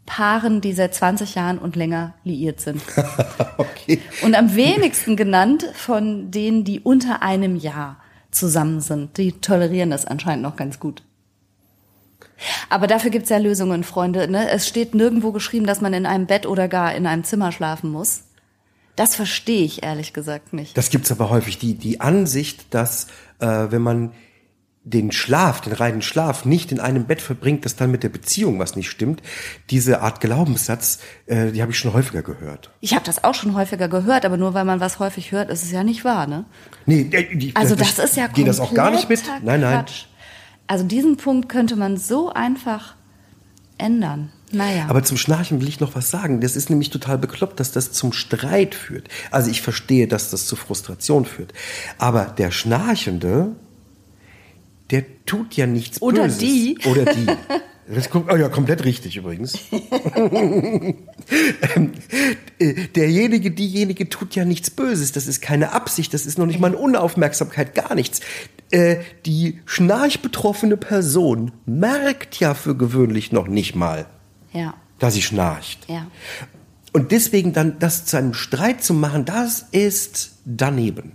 Paaren, die seit 20 Jahren und länger liiert sind. okay. Und am wenigsten genannt von denen, die unter einem Jahr zusammen sind. Die tolerieren das anscheinend noch ganz gut. Aber dafür gibt's ja Lösungen, Freunde. Ne? Es steht nirgendwo geschrieben, dass man in einem Bett oder gar in einem Zimmer schlafen muss. Das verstehe ich ehrlich gesagt nicht. Das gibt's aber häufig. Die, die Ansicht, dass äh, wenn man den Schlaf, den reinen Schlaf nicht in einem Bett verbringt, dass dann mit der Beziehung was nicht stimmt. Diese Art Glaubenssatz, äh, die habe ich schon häufiger gehört. Ich habe das auch schon häufiger gehört, aber nur weil man was häufig hört, ist es ja nicht wahr, ne? Nee, die, also das, das ist ja geht das auch gar nicht mit. Nein, nein. Quatsch. Also diesen Punkt könnte man so einfach ändern. Naja. Aber zum Schnarchen will ich noch was sagen. Das ist nämlich total bekloppt, dass das zum Streit führt. Also ich verstehe, dass das zu Frustration führt. Aber der Schnarchende, der tut ja nichts Oder Böses. die. Oder die. Das kommt, oh ja, komplett richtig übrigens. Ähm, äh, derjenige, diejenige tut ja nichts Böses. Das ist keine Absicht. Das ist noch nicht mal eine Unaufmerksamkeit, gar nichts. Äh, die schnarchbetroffene Person merkt ja für gewöhnlich noch nicht mal, ja. dass sie schnarcht. Ja. Und deswegen dann das zu einem Streit zu machen, das ist daneben.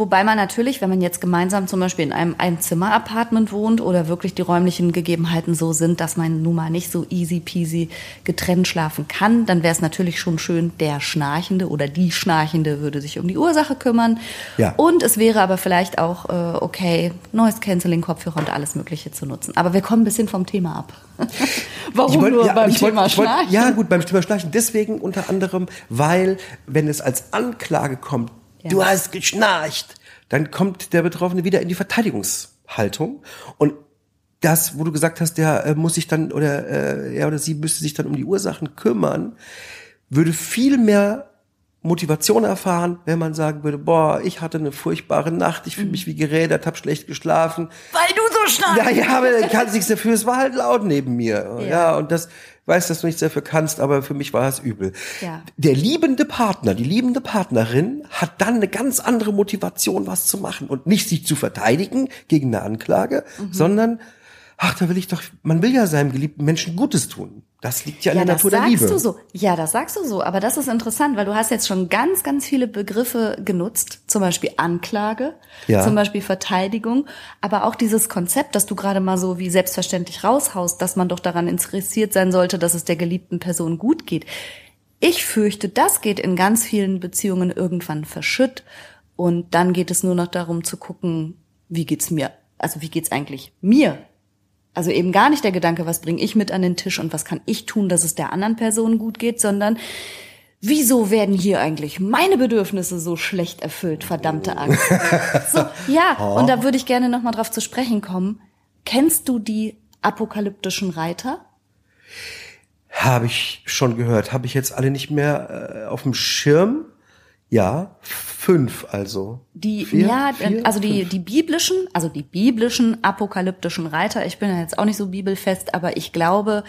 Wobei man natürlich, wenn man jetzt gemeinsam zum Beispiel in einem Einzimmer-Apartment wohnt oder wirklich die räumlichen Gegebenheiten so sind, dass man nun mal nicht so easy peasy getrennt schlafen kann, dann wäre es natürlich schon schön, der Schnarchende oder die Schnarchende würde sich um die Ursache kümmern. Ja. Und es wäre aber vielleicht auch äh, okay, Noise Canceling, Kopfhörer und alles Mögliche zu nutzen. Aber wir kommen ein bisschen vom Thema ab. Warum wollt, nur ja, beim Thema wollt, Schnarchen? Wollt, ja, gut, beim Thema Schnarchen. Deswegen unter anderem, weil, wenn es als Anklage kommt, ja. du hast geschnarcht, dann kommt der Betroffene wieder in die Verteidigungshaltung und das, wo du gesagt hast, der äh, muss sich dann oder äh, er oder sie müsste sich dann um die Ursachen kümmern, würde viel mehr Motivation erfahren, wenn man sagen würde, boah, ich hatte eine furchtbare Nacht, ich fühle mhm. mich wie gerädert, hab schlecht geschlafen. Weil du so stark. Ja, ja, aber kannst nichts dafür, es war halt laut neben mir. Ja, ja und das weiß, dass du nichts dafür kannst, aber für mich war es übel. Ja. Der liebende Partner, die liebende Partnerin hat dann eine ganz andere Motivation, was zu machen und nicht sich zu verteidigen gegen eine Anklage, mhm. sondern ach, da will ich doch, man will ja seinem geliebten Menschen Gutes tun. Das liegt ja in ja, der Natur der Liebe. Das sagst du so. Ja, das sagst du so. Aber das ist interessant, weil du hast jetzt schon ganz, ganz viele Begriffe genutzt. Zum Beispiel Anklage, ja. zum Beispiel Verteidigung. Aber auch dieses Konzept, dass du gerade mal so wie selbstverständlich raushaust, dass man doch daran interessiert sein sollte, dass es der geliebten Person gut geht. Ich fürchte, das geht in ganz vielen Beziehungen irgendwann verschütt. Und dann geht es nur noch darum zu gucken, wie geht's mir? Also wie geht's eigentlich mir also eben gar nicht der Gedanke, was bringe ich mit an den Tisch und was kann ich tun, dass es der anderen Person gut geht, sondern wieso werden hier eigentlich meine Bedürfnisse so schlecht erfüllt, verdammte Angst. so, ja, oh. und da würde ich gerne nochmal drauf zu sprechen kommen. Kennst du die apokalyptischen Reiter? Habe ich schon gehört. Habe ich jetzt alle nicht mehr äh, auf dem Schirm? Ja, fünf also. Die, vier, ja, vier, also die, die biblischen, also die biblischen apokalyptischen Reiter, ich bin ja jetzt auch nicht so bibelfest, aber ich glaube,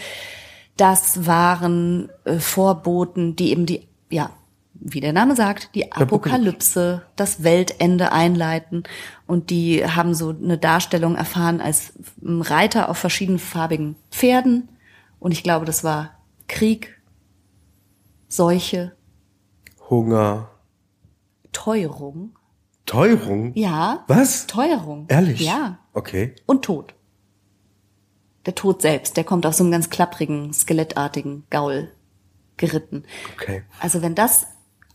das waren äh, Vorboten, die eben die, ja, wie der Name sagt, die Apokalypse, das Weltende einleiten. Und die haben so eine Darstellung erfahren als Reiter auf verschiedenfarbigen Pferden. Und ich glaube, das war Krieg, Seuche, Hunger, Teuerung. Teuerung? Ja. Was? Teuerung. Ehrlich? Ja. Okay. Und Tod. Der Tod selbst, der kommt auf so einem ganz klapprigen, skelettartigen Gaul geritten. Okay. Also wenn das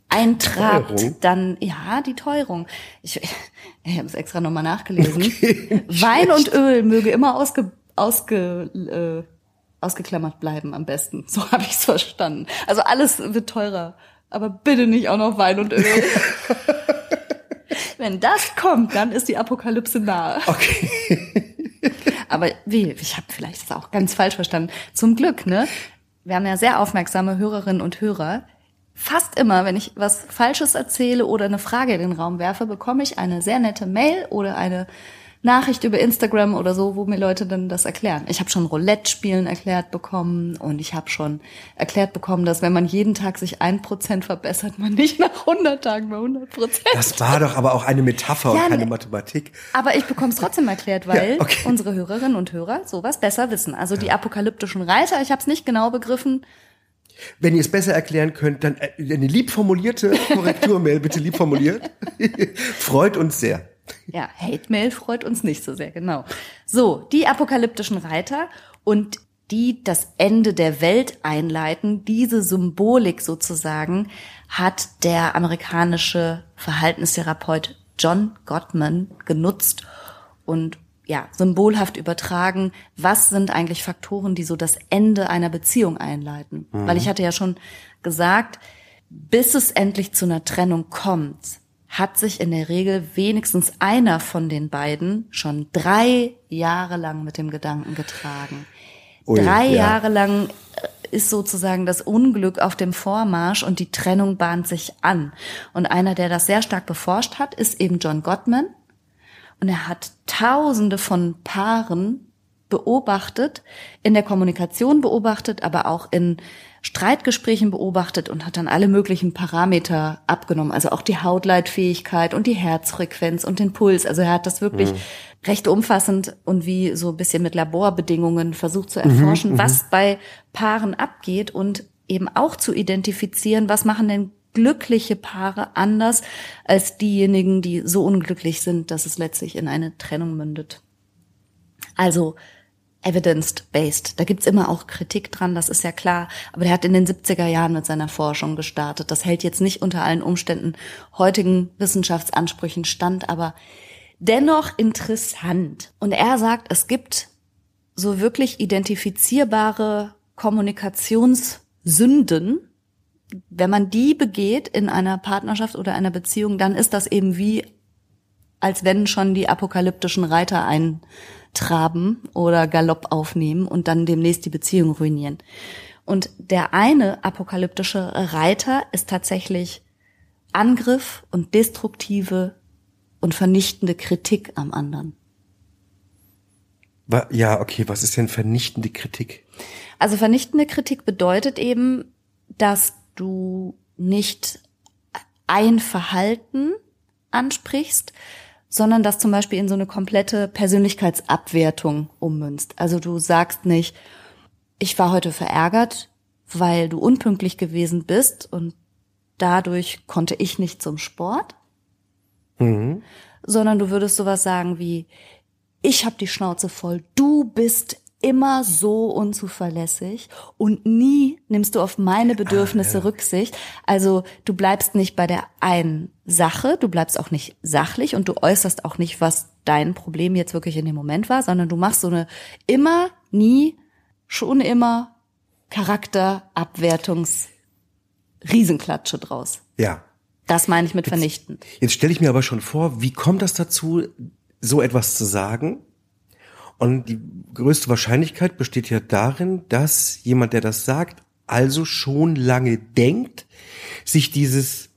eintrat, Teuerung? dann ja, die Teuerung. Ich, ich habe es extra nochmal nachgelesen. Okay, Wein und Öl möge immer ausge, ausge, äh, ausgeklammert bleiben am besten. So habe ich es verstanden. Also alles wird teurer aber bitte nicht auch noch Wein und Öl. Wenn das kommt, dann ist die Apokalypse nahe. Okay. aber wie, ich habe vielleicht das auch ganz falsch verstanden. Zum Glück, ne? Wir haben ja sehr aufmerksame Hörerinnen und Hörer. Fast immer, wenn ich was Falsches erzähle oder eine Frage in den Raum werfe, bekomme ich eine sehr nette Mail oder eine Nachricht über Instagram oder so, wo mir Leute dann das erklären. Ich habe schon Roulette-Spielen erklärt bekommen und ich habe schon erklärt bekommen, dass wenn man jeden Tag sich ein Prozent verbessert, man nicht nach 100 Tagen bei 100 Prozent. Das war doch aber auch eine Metapher Ja, und keine ne- Mathematik. Aber ich bekomme es trotzdem erklärt, weil Ja, okay. unsere Hörerinnen und Hörer sowas besser wissen. Also die apokalyptischen Reiter, ich habe es nicht genau begriffen. Wenn ihr es besser erklären könnt, dann äh, eine lieb formulierte Korrekturmail, bitte lieb formuliert. Freut uns sehr. Ja, Hate-Mail freut uns nicht so sehr, genau. So, die apokalyptischen Reiter und die das Ende der Welt einleiten, diese Symbolik sozusagen, hat der amerikanische Verhaltenstherapeut John Gottman genutzt und ja, symbolhaft übertragen, was sind eigentlich Faktoren, die so das Ende einer Beziehung einleiten. Weil ich hatte ja schon gesagt, bis es endlich zu einer Trennung kommt, hat sich in der Regel wenigstens einer von den beiden schon drei Jahre lang mit dem Gedanken getragen. Ui, drei ja. Jahre lang äh, ist sozusagen das Unglück auf dem Vormarsch und die Trennung bahnt sich an. Und einer, der das sehr stark beforscht hat, ist eben John Gottman. Und er hat Tausende von Paaren beobachtet, in der Kommunikation beobachtet, aber auch in Streitgesprächen beobachtet und hat dann alle möglichen Parameter abgenommen, also auch die Hautleitfähigkeit und die Herzfrequenz und den Puls. Also er hat das wirklich recht umfassend und wie so ein bisschen mit Laborbedingungen versucht zu erforschen, was bei Paaren abgeht und eben auch zu identifizieren, was machen denn glückliche Paare anders als diejenigen, die so unglücklich sind, dass es letztlich in eine Trennung mündet. Also evidence-based. Da gibt's immer auch Kritik dran, das ist ja klar. Aber der hat in den 70er Jahren mit seiner Forschung gestartet. Das hält jetzt nicht unter allen Umständen heutigen Wissenschaftsansprüchen stand, aber dennoch interessant. Und er sagt, es gibt so wirklich identifizierbare Kommunikationssünden, wenn man die begeht in einer Partnerschaft oder einer Beziehung, dann ist das eben wie, als wenn schon die apokalyptischen Reiter eintraben oder Galopp aufnehmen und dann demnächst die Beziehung ruinieren. Und der eine apokalyptische Reiter ist tatsächlich Angriff und destruktive und vernichtende Kritik am anderen. Ja, okay, was ist denn vernichtende Kritik? Also vernichtende Kritik bedeutet eben, dass du nicht ein Verhalten ansprichst, sondern das zum Beispiel in so eine komplette Persönlichkeitsabwertung ummünzt. Also du sagst nicht, ich war heute verärgert, weil du unpünktlich gewesen bist und dadurch konnte ich nicht zum Sport, sondern du würdest sowas sagen wie, ich habe die Schnauze voll, du bist immer so unzuverlässig und nie nimmst du auf meine Bedürfnisse Rücksicht. Also du bleibst nicht bei der einen Sache, du bleibst auch nicht sachlich und du äußerst auch nicht, was dein Problem jetzt wirklich in dem Moment war, sondern du machst so eine immer, nie, schon immer Charakterabwertungs Riesenklatsche draus. Ja. Das meine ich mit vernichten. Jetzt stelle ich mir aber schon vor, wie kommt das dazu, so etwas zu sagen? Und die größte Wahrscheinlichkeit besteht ja darin, dass jemand, der das sagt, also schon lange denkt, sich dieses,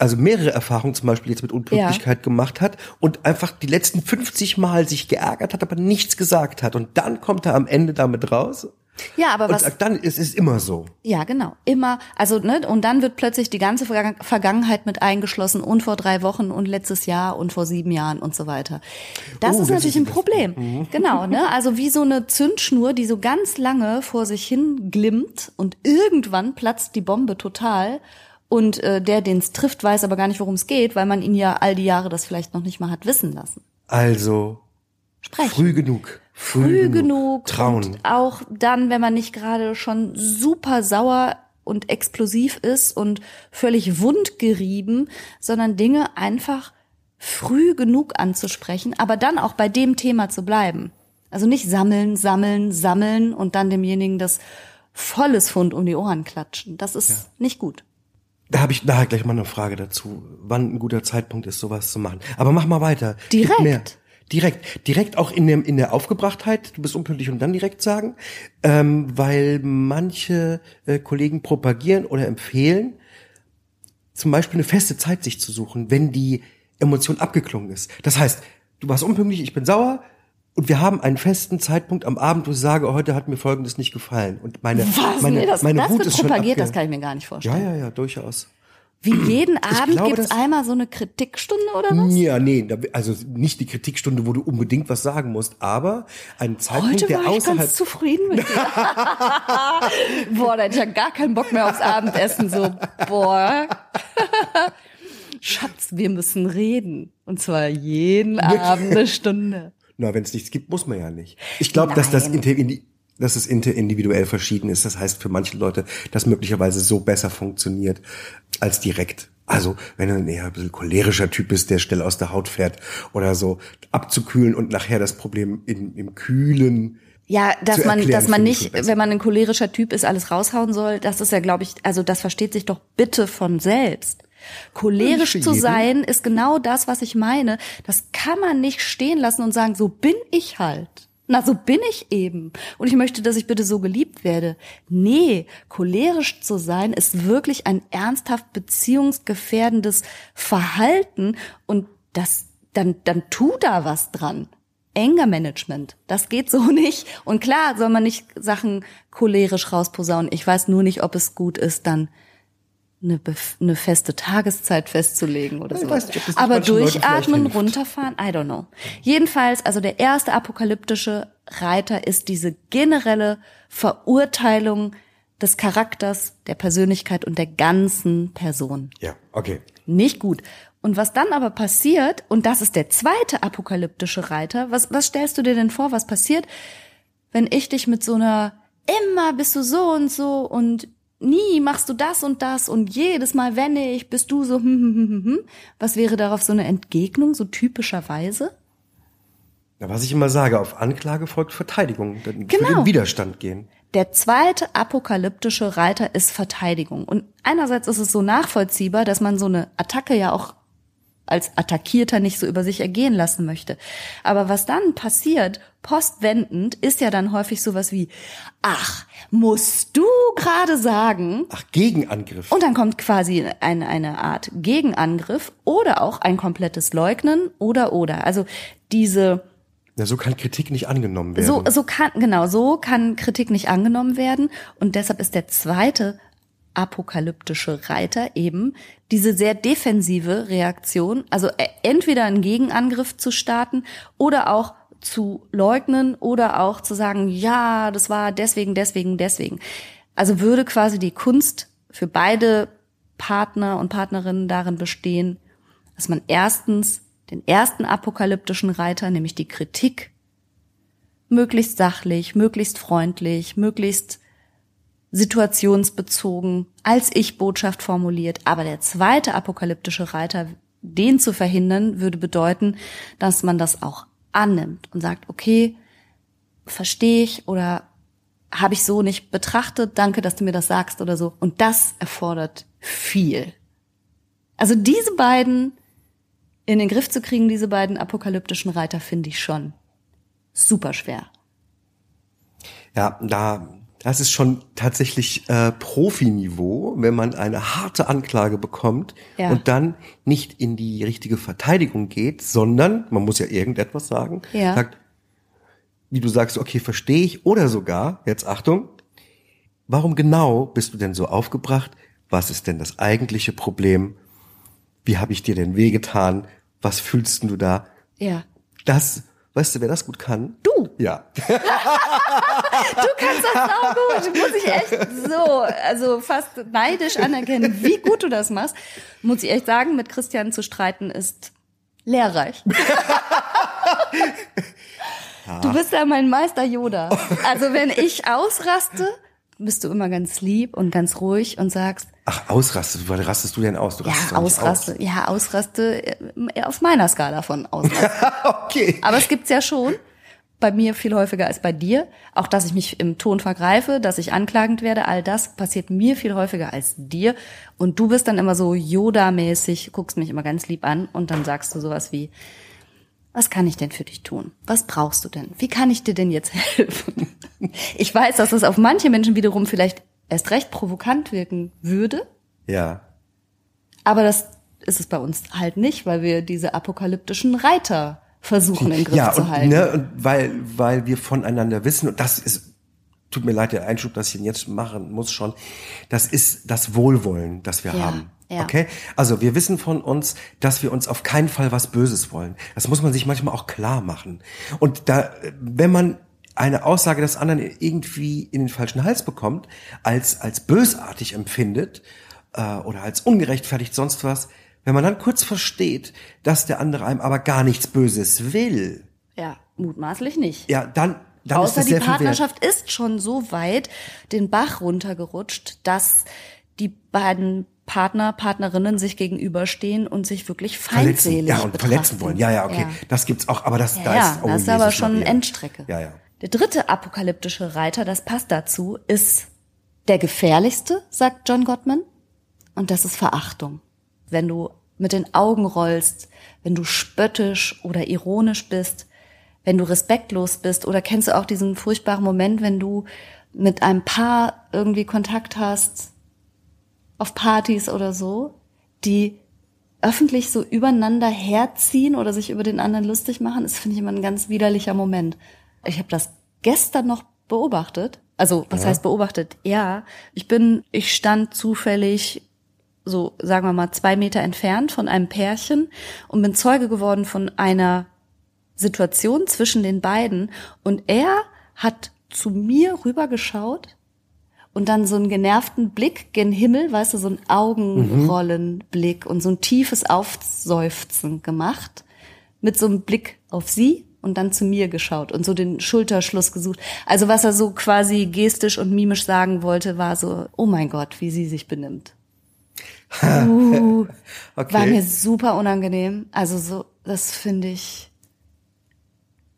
also mehrere Erfahrungen zum Beispiel jetzt mit Unpünktlichkeit gemacht hat und einfach die letzten 50 Mal sich geärgert hat, aber nichts gesagt hat. Und dann kommt er am Ende damit raus Ja, aber und was sagt dann, es ist immer so. Ja, genau. Immer, also, ne, und dann wird plötzlich die ganze Vergangen- Vergangenheit mit eingeschlossen und vor drei Wochen und letztes Jahr und vor sieben Jahren und so weiter. Das Oh, ist das natürlich ist ein Problem. Genau, ne? Also wie so eine Zündschnur, die so ganz lange vor sich hin glimmt und irgendwann platzt die Bombe total. Und äh, der, den es trifft, weiß aber gar nicht, worum es geht, weil man ihn ja all die Jahre das vielleicht noch nicht mal hat wissen lassen. Also Sprechen. früh genug. früh genug Trauen. und auch dann, wenn man nicht gerade schon super sauer und explosiv ist und völlig wundgerieben, sondern Dinge einfach früh genug anzusprechen, aber dann auch bei dem Thema zu bleiben. Also nicht sammeln, sammeln, sammeln und dann demjenigen das volles Fund um die Ohren klatschen. Das ist nicht gut. Da habe ich nachher gleich mal eine Frage dazu, wann ein guter Zeitpunkt ist, sowas zu machen. Aber mach mal weiter. Direkt. Mehr. Direkt, direkt auch in der, in der Aufgebrachtheit, du bist unpünktlich und dann direkt sagen, ähm, weil manche äh, Kollegen propagieren oder empfehlen, zum Beispiel eine feste Zeit sich zu suchen, wenn die Emotion abgeklungen ist. Das heißt, du warst unpünktlich, ich bin sauer. Und wir haben einen festen Zeitpunkt am Abend, wo ich sage, heute hat mir Folgendes nicht gefallen. Und meine, Was? meine, nee, das, meine das Wut wird ist schon propagiert, abge- das kann ich mir gar nicht Ja, vorstellen. ja, ja, durchaus. Wie jeden Abend glaube, gibt's einmal so eine Kritikstunde oder was? Ja, nee, also nicht die Kritikstunde, wo du unbedingt was sagen musst, aber ein Zeitpunkt, Heute der war ich außerhalb ganz zufrieden mit dir. boah, da hätte ich ja gar keinen Bock mehr aufs Abendessen. So, boah. Schatz, wir müssen reden. Und zwar jeden Abend eine Stunde. Na, wenn es nichts gibt, muss man ja nicht. Ich glaube, dass das inter- dass es inter- individuell verschieden ist. Das heißt für manche Leute, das möglicherweise so besser funktioniert als direkt. Also, wenn du ein eher ein bisschen cholerischer Typ bist, der schnell aus der Haut fährt oder so, abzukühlen und nachher das Problem in, im Kühlen. Ja, dass man, erklären, dass man nicht, wenn man ein cholerischer Typ ist, alles raushauen soll, das ist ja, glaube ich, also das versteht sich doch bitte von selbst. Cholerisch zu jeden. sein ist genau das, was ich meine. Das kann man nicht stehen lassen und sagen, so bin ich halt. Na, so bin ich eben. Und ich möchte, dass ich bitte so geliebt werde. Nee, cholerisch zu sein ist wirklich ein ernsthaft beziehungsgefährdendes Verhalten und das, dann, dann tu da was dran. Anger Management. Das geht so nicht. Und klar soll man nicht Sachen cholerisch rausposaunen. Ich weiß nur nicht, ob es gut ist, dann eine, bef- eine feste Tageszeit festzulegen oder so. nicht, Aber durchatmen, runterfahren, I don't know. Jedenfalls, also der erste apokalyptische Reiter ist diese generelle Verurteilung des Charakters, der Persönlichkeit und der ganzen Person Ja, okay. nicht gut. Und was dann aber passiert, und das ist der zweite apokalyptische Reiter, was, was stellst du dir denn vor, was passiert, wenn ich dich mit so einer, immer bist du so und so und nie machst du das und das und jedes Mal, wenn ich, bist du so, hm, hm, hm, hm, hm. Was wäre darauf so eine Entgegnung, so typischerweise? Na, was ich immer sage, auf Anklage folgt Verteidigung. Dann Für Genau. den Widerstand gehen. Der zweite apokalyptische Reiter ist Verteidigung. Und einerseits ist es so nachvollziehbar, dass man so eine Attacke ja auch als Attackierter nicht so über sich ergehen lassen möchte. Aber was dann passiert, postwendend, ist ja dann häufig sowas wie, ach, musst du gerade sagen, Ach, Gegenangriff. und dann kommt quasi eine, eine Art Gegenangriff oder auch ein komplettes Leugnen oder oder. Also diese Na, so kann Kritik nicht angenommen werden. so, so kann, genau, so kann Kritik nicht angenommen werden. Und deshalb ist der zweite apokalyptische Reiter eben diese sehr defensive Reaktion, also äh, entweder einen Gegenangriff zu starten oder auch zu leugnen oder auch zu sagen, ja, das war deswegen, deswegen, deswegen. Also würde quasi die Kunst für beide Partner und Partnerinnen darin bestehen, dass man erstens den ersten apokalyptischen Reiter, nämlich die Kritik, möglichst sachlich, möglichst freundlich, möglichst situationsbezogen als Ich-Botschaft formuliert. Aber der zweite apokalyptische Reiter, den zu verhindern, würde bedeuten, dass man das auch annimmt und sagt, okay, verstehe ich oder habe ich so nicht betrachtet, danke, dass du mir das sagst oder so. Und das erfordert viel. Also diese beiden in den Griff zu kriegen, diese beiden apokalyptischen Reiter, finde ich schon super schwer. Ja, da, das ist schon tatsächlich äh, Profiniveau, wenn man eine harte Anklage bekommt Ja. und dann nicht in die richtige Verteidigung geht, sondern, man muss ja irgendetwas sagen, Ja. sagt, wie du sagst, okay, verstehe ich, oder sogar, jetzt Achtung, warum genau bist du denn so aufgebracht? Was ist denn das eigentliche Problem? Wie habe ich dir denn wehgetan? Was fühlst denn du da? Ja. Das, weißt du, wer das gut kann? Du. Ja. Du kannst das auch gut. Muss ich echt so, also fast neidisch anerkennen, wie gut du das machst. Muss ich echt sagen, mit Christian zu streiten ist lehrreich. Du bist ja mein Meister Yoda. Also wenn ich ausraste, bist du immer ganz lieb und ganz ruhig und sagst, Ach, ausrastest, wann rastest du denn aus? Du rastest ja, ausraste, ja, ausraste äh, auf meiner Skala von ausraste. Aus. Okay. Aber es gibt's ja schon. Bei mir viel häufiger als bei dir. Auch, dass ich mich im Ton vergreife, dass ich anklagend werde, all das passiert mir viel häufiger als dir. Und du bist dann immer so Yoda-mäßig, guckst mich immer ganz lieb an und dann sagst du sowas wie, was kann ich denn für dich tun? Was brauchst du denn? Wie kann ich dir denn jetzt helfen? Ich weiß, dass das auf manche Menschen wiederum vielleicht erst recht provokant wirken würde. Ja. Aber das ist es bei uns halt nicht, weil wir diese apokalyptischen Reiter versuchen im Griff ja, zu und, halten. Ne, und weil, weil wir voneinander wissen, und das ist, tut mir leid, der Einschub, dass ich ihn jetzt machen muss schon, das ist das Wohlwollen, das wir Ja, haben. Ja. Okay? Also wir wissen von uns, dass wir uns auf keinen Fall was Böses wollen. Das muss man sich manchmal auch klar machen. Und da, wenn man eine Aussage des anderen irgendwie in den falschen Hals bekommt, als, als bösartig empfindet, äh, oder als ungerechtfertigt sonst was, wenn man dann kurz versteht, dass der andere einem aber gar nichts Böses will, ja, mutmaßlich nicht. ja, dann, dann ist Außer das die sehr viel wert. Partnerschaft ist schon so weit den Bach runtergerutscht, dass die beiden Partner, Partnerinnen sich gegenüberstehen und sich wirklich Verletzen, feindselig ja, und betrachten. verletzen wollen. Ja, ja, okay. Ja. Das gibt's auch, aber das, Ja, da ja, ist, oh, das ist Jesus aber schon Maria. Endstrecke. Ja, ja. Der dritte apokalyptische Reiter, das passt dazu, ist der gefährlichste, sagt John Gottman. Und das ist Verachtung. Wenn du mit den Augen rollst, wenn du spöttisch oder ironisch bist, wenn du respektlos bist oder kennst du auch diesen furchtbaren Moment, wenn du mit einem Paar irgendwie Kontakt hast, auf Partys oder so, die öffentlich so übereinander herziehen oder sich über den anderen lustig machen, ist, finde ich, immer ein ganz widerlicher Moment. Ich habe das gestern noch beobachtet. Also, was heißt beobachtet? Ja, ich bin, ich stand zufällig so, sagen wir mal, zwei Meter entfernt von einem Pärchen und bin Zeuge geworden von einer Situation zwischen den beiden und er hat zu mir rübergeschaut und dann so einen genervten Blick gen Himmel, weißt du, so einen Augenrollenblick und so ein tiefes Aufseufzen gemacht mit so einem Blick auf sie und dann zu mir geschaut und so den Schulterschluss gesucht. Also was er so quasi gestisch und mimisch sagen wollte, war so, oh mein Gott, wie sie sich benimmt. Uh, Okay. War mir super unangenehm. Also so, das finde ich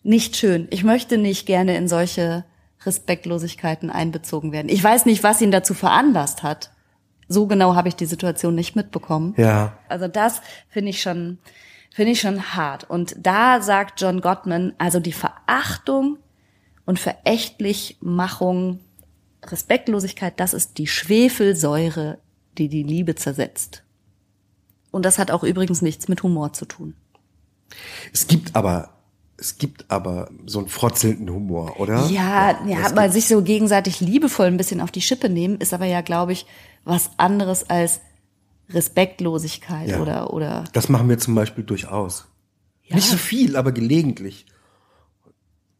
nicht schön. Ich möchte nicht gerne in solche Respektlosigkeiten einbezogen werden. Ich weiß nicht, was ihn dazu veranlasst hat. So genau habe ich die Situation nicht mitbekommen. Ja. Also das finde ich schon, finde ich schon hart. Und da sagt John Gottman, also die Verachtung und Verächtlichmachung, Respektlosigkeit, das ist die Schwefelsäure, die die Liebe zersetzt. Und das hat auch übrigens nichts mit Humor zu tun. Es gibt aber, es gibt aber so einen frotzelnden Humor, oder? Ja, ja, das aber sich so gegenseitig liebevoll ein bisschen auf die Schippe nehmen, ist aber ja, glaube ich, was anderes als Respektlosigkeit Ja. oder, oder, Das machen wir zum Beispiel durchaus. Ja. Nicht so viel, aber gelegentlich.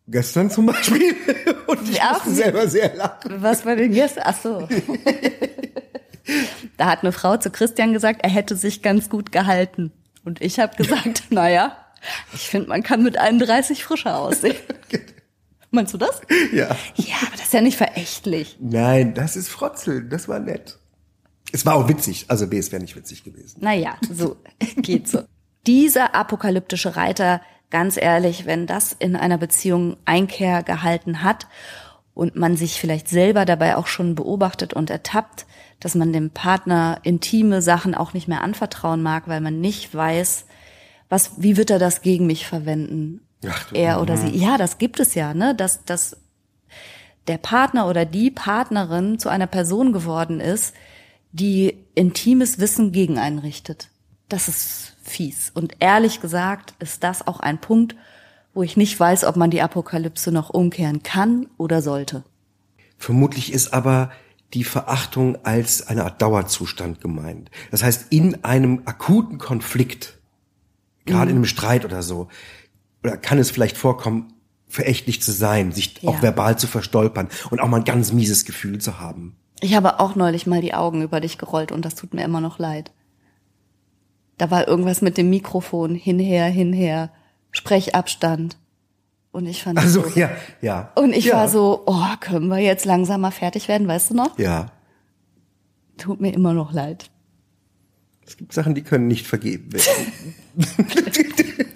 Gestern zum Beispiel. Und ich Ja. musste selber sehr lachen. Was war denn jetzt? Ach so. da hat eine Frau zu Christian gesagt, er hätte sich ganz gut gehalten. Und ich habe gesagt, naja, ich finde, man kann mit 31 frischer aussehen. Meinst du das? Ja. Ja, aber das ist ja nicht verächtlich. Nein, das ist Frotzeln. Das war nett. Es war auch witzig. Also B, es wäre nicht witzig gewesen. Naja, so geht so. Dieser apokalyptische Reiter, ganz ehrlich, wenn das in einer Beziehung Einkehr gehalten hat und man sich vielleicht selber dabei auch schon beobachtet und ertappt, dass man dem Partner intime Sachen auch nicht mehr anvertrauen mag, weil man nicht weiß, was, wie wird er das gegen mich verwenden? Ach er oder sie. Ja, das gibt es ja, ne, dass, dass der Partner oder die Partnerin zu einer Person geworden ist, die intimes Wissen gegen einen richtet. Das ist fies. Und ehrlich gesagt ist das auch ein Punkt, wo ich nicht weiß, ob man die Apokalypse noch umkehren kann oder sollte. Vermutlich ist aber die Verachtung als eine Art Dauerzustand gemeint. Das heißt, in einem akuten Konflikt, gerade in einem Streit oder so, oder kann es vielleicht vorkommen, verächtlich zu sein, sich Ja. auch verbal zu verstolpern und auch mal ein ganz mieses Gefühl zu haben. Ich habe auch neulich mal die Augen über dich gerollt und das tut mir immer noch leid. Da war irgendwas mit dem Mikrofon hinher, hinher, Sprechabstand. Und ich fand Also, so, ja, ja. und ich ja. war so, oh, können wir jetzt langsam mal fertig werden, weißt du noch? Ja. Tut mir immer noch leid. Es gibt Sachen, die können nicht vergeben werden.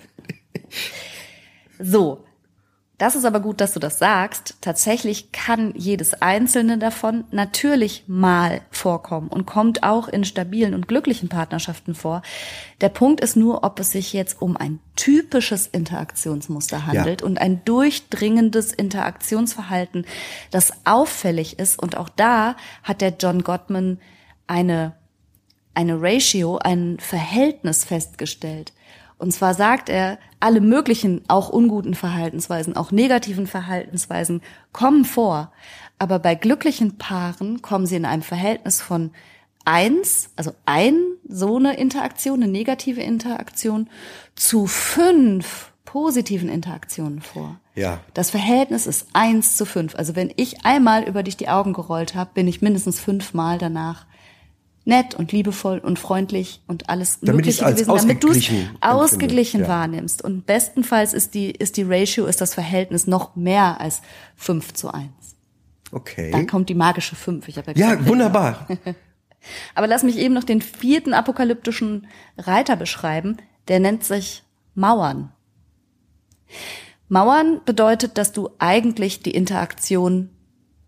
So. Das ist aber gut, dass du das sagst. Tatsächlich kann jedes einzelne davon natürlich mal vorkommen und kommt auch in stabilen und glücklichen Partnerschaften vor. Der Punkt ist nur, ob es sich jetzt um ein typisches Interaktionsmuster handelt und ein durchdringendes Interaktionsverhalten, das auffällig ist. Und auch da hat der John Gottman eine eine Ratio, ein Verhältnis festgestellt. Und zwar sagt er, alle möglichen, auch unguten Verhaltensweisen, auch negativen Verhaltensweisen kommen vor. Aber bei glücklichen Paaren kommen sie in einem Verhältnis von eins, also ein, so eine Interaktion, eine negative Interaktion, zu fünf positiven Interaktionen vor. Ja. Das Verhältnis ist eins zu fünf. Also wenn ich einmal über dich die Augen gerollt habe, bin ich mindestens fünfmal danach nett und liebevoll und freundlich und alles Damit Mögliche gewesen, damit du es ausgeglichen ja. wahrnimmst. Und bestenfalls ist die, ist die Ratio, ist das Verhältnis noch mehr als fünf zu eins. Okay. Dann kommt die magische fünf. Ich habe Ja, gesagt, wunderbar. aber lass mich eben noch den vierten apokalyptischen Reiter beschreiben. Der nennt sich Mauern. Mauern bedeutet, dass du eigentlich die Interaktion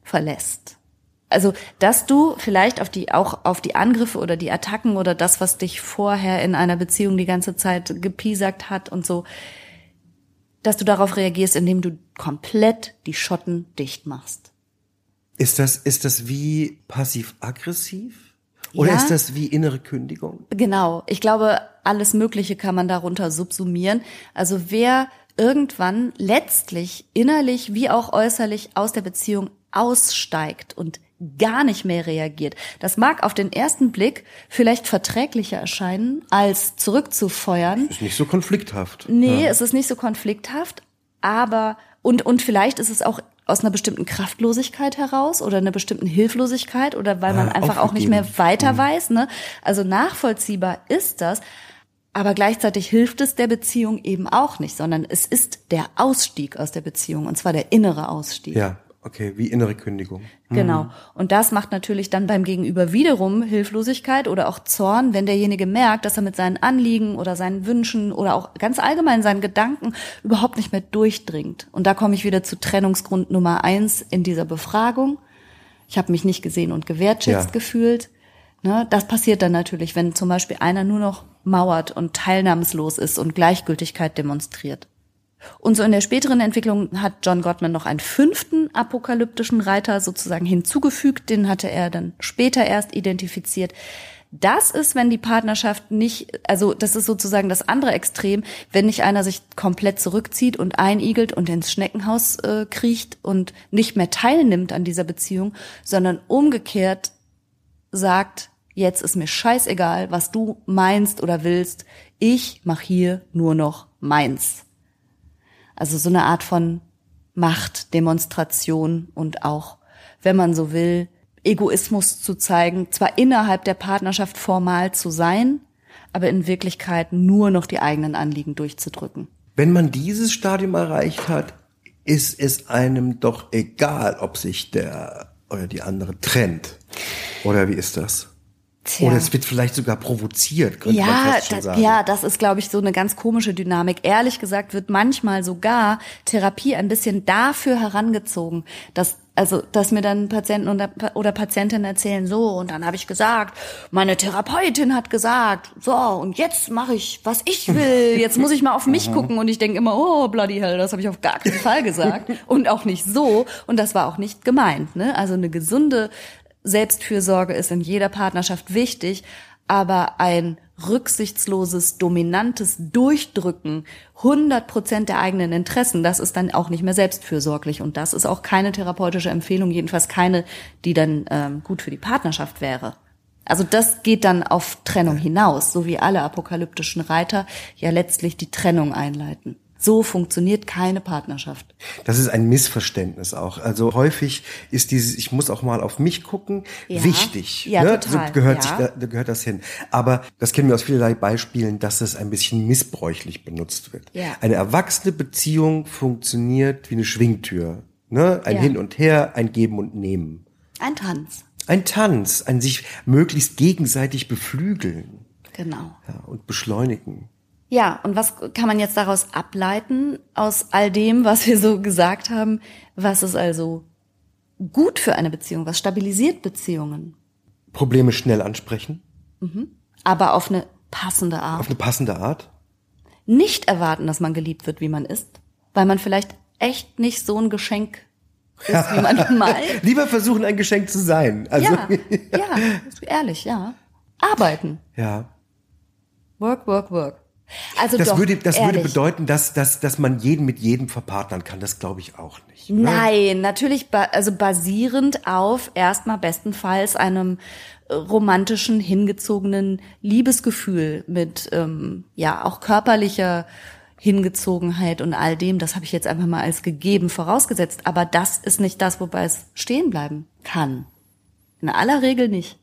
verlässt. Also, dass du vielleicht auf die, auch auf die Angriffe oder die Attacken oder das, was dich vorher in einer Beziehung die ganze Zeit gepiesackt hat und so, dass du darauf reagierst, indem du komplett die Schotten dicht machst. Ist das, ist das wie passiv-aggressiv? Oder Ja. ist das wie innere Kündigung? Genau. Ich glaube, alles Mögliche kann man darunter subsumieren. Also wer irgendwann letztlich innerlich wie auch äußerlich aus der Beziehung aussteigt und gar nicht mehr reagiert. Das mag auf den ersten Blick vielleicht verträglicher erscheinen, als zurückzufeuern. Ist nicht so konflikthaft. Nee, es ist nicht so konflikthaft, aber und und vielleicht ist es auch aus einer bestimmten Kraftlosigkeit heraus oder einer bestimmten Hilflosigkeit oder weil man Ah, einfach auch nicht mehr weiter weiß, ne? Also nachvollziehbar ist das, aber gleichzeitig hilft es der Beziehung eben auch nicht, sondern es ist der Ausstieg aus der Beziehung und zwar der innere Ausstieg. Ja, okay, wie innere Kündigung. Genau. Und das macht natürlich dann beim Gegenüber wiederum Hilflosigkeit oder auch Zorn, wenn derjenige merkt, dass er mit seinen Anliegen oder seinen Wünschen oder auch ganz allgemein seinen Gedanken überhaupt nicht mehr durchdringt. Und da komme ich wieder zu Trennungsgrund Nummer eins in dieser Befragung. Ich habe mich nicht gesehen und gewertschätzt Ja. gefühlt. Ne, das passiert dann natürlich, wenn zum Beispiel einer nur noch mauert und teilnahmslos ist und Gleichgültigkeit demonstriert. Und so in der späteren Entwicklung hat John Gottman noch einen fünften apokalyptischen Reiter sozusagen hinzugefügt. Den hatte er dann später erst identifiziert. Das ist, wenn die Partnerschaft nicht, also das ist sozusagen das andere Extrem, wenn nicht einer sich komplett zurückzieht und einigelt und ins Schneckenhaus äh, kriecht und nicht mehr teilnimmt an dieser Beziehung, sondern umgekehrt sagt, jetzt ist mir scheißegal, was du meinst oder willst, ich mach hier nur noch meins. Also so eine Art von Machtdemonstration und auch, wenn man so will, Egoismus zu zeigen, zwar innerhalb der Partnerschaft formal zu sein, aber in Wirklichkeit nur noch die eigenen Anliegen durchzudrücken. Wenn man dieses Stadium erreicht hat, ist es einem doch egal, ob sich der oder die andere trennt. Oder wie ist das? Tja. Oder es wird vielleicht sogar provoziert, könnte man Ja, fast schon das, sagen. ja, das ist, glaube ich, so eine ganz komische Dynamik. Ehrlich gesagt wird manchmal sogar Therapie ein bisschen dafür herangezogen, dass also, dass mir dann Patienten oder, oder Patientinnen erzählen, so, und dann habe ich gesagt, meine Therapeutin hat gesagt, so, und jetzt mache ich, was ich will. Jetzt muss ich mal auf mich gucken. Und ich denke immer, oh, bloody hell, das habe ich auf gar keinen Fall gesagt. und auch nicht so. Und das war auch nicht gemeint. Ne? Also eine gesunde Selbstfürsorge ist in jeder Partnerschaft wichtig, aber ein rücksichtsloses, dominantes Durchdrücken 100 Prozent der eigenen Interessen, das ist dann auch nicht mehr selbstfürsorglich und das ist auch keine therapeutische Empfehlung, jedenfalls keine, die dann ähm, gut für die Partnerschaft wäre. Also das geht dann auf Trennung hinaus, so wie alle apokalyptischen Reiter ja letztlich die Trennung einleiten. So funktioniert keine Partnerschaft. Das ist ein Missverständnis auch. Also häufig ist dieses, ich muss auch mal auf mich gucken, Ja. wichtig. Ja, ne? total. So gehört, Ja. sich, da, gehört das hin. Aber das kennen wir aus vielerlei Beispielen, dass es ein bisschen missbräuchlich benutzt wird. Ja. Eine erwachsene Beziehung funktioniert wie eine Schwingtür. Ne? Ein Ja. Hin und Her, ein Geben und Nehmen. Ein Tanz. Ein Tanz, ein sich möglichst gegenseitig beflügeln Genau. ja, und beschleunigen. Ja, und was kann man jetzt daraus ableiten, aus all dem, was wir so gesagt haben? Was ist also gut für eine Beziehung? Was stabilisiert Beziehungen? Probleme schnell ansprechen, Aber auf eine passende Art. auf eine passende Art. Nicht erwarten, dass man geliebt wird, wie man ist, weil man vielleicht echt nicht so ein Geschenk ist, wie man meint. Lieber versuchen, ein Geschenk zu sein. Also, Ja, ja, ehrlich, ja. Arbeiten. ja. Work, work, work. Also Das, doch, würde, das würde bedeuten, dass, dass, dass man jeden mit jedem verpartnern kann. Das glaube ich auch nicht. ne? Nein, natürlich, also basierend auf erstmal bestenfalls einem äh, romantischen, hingezogenen Liebesgefühl mit ähm, ja auch körperlicher Hingezogenheit und all dem. Das habe ich jetzt einfach mal als gegeben vorausgesetzt. Aber das ist nicht das, wobei es stehen bleiben kann. In aller Regel nicht.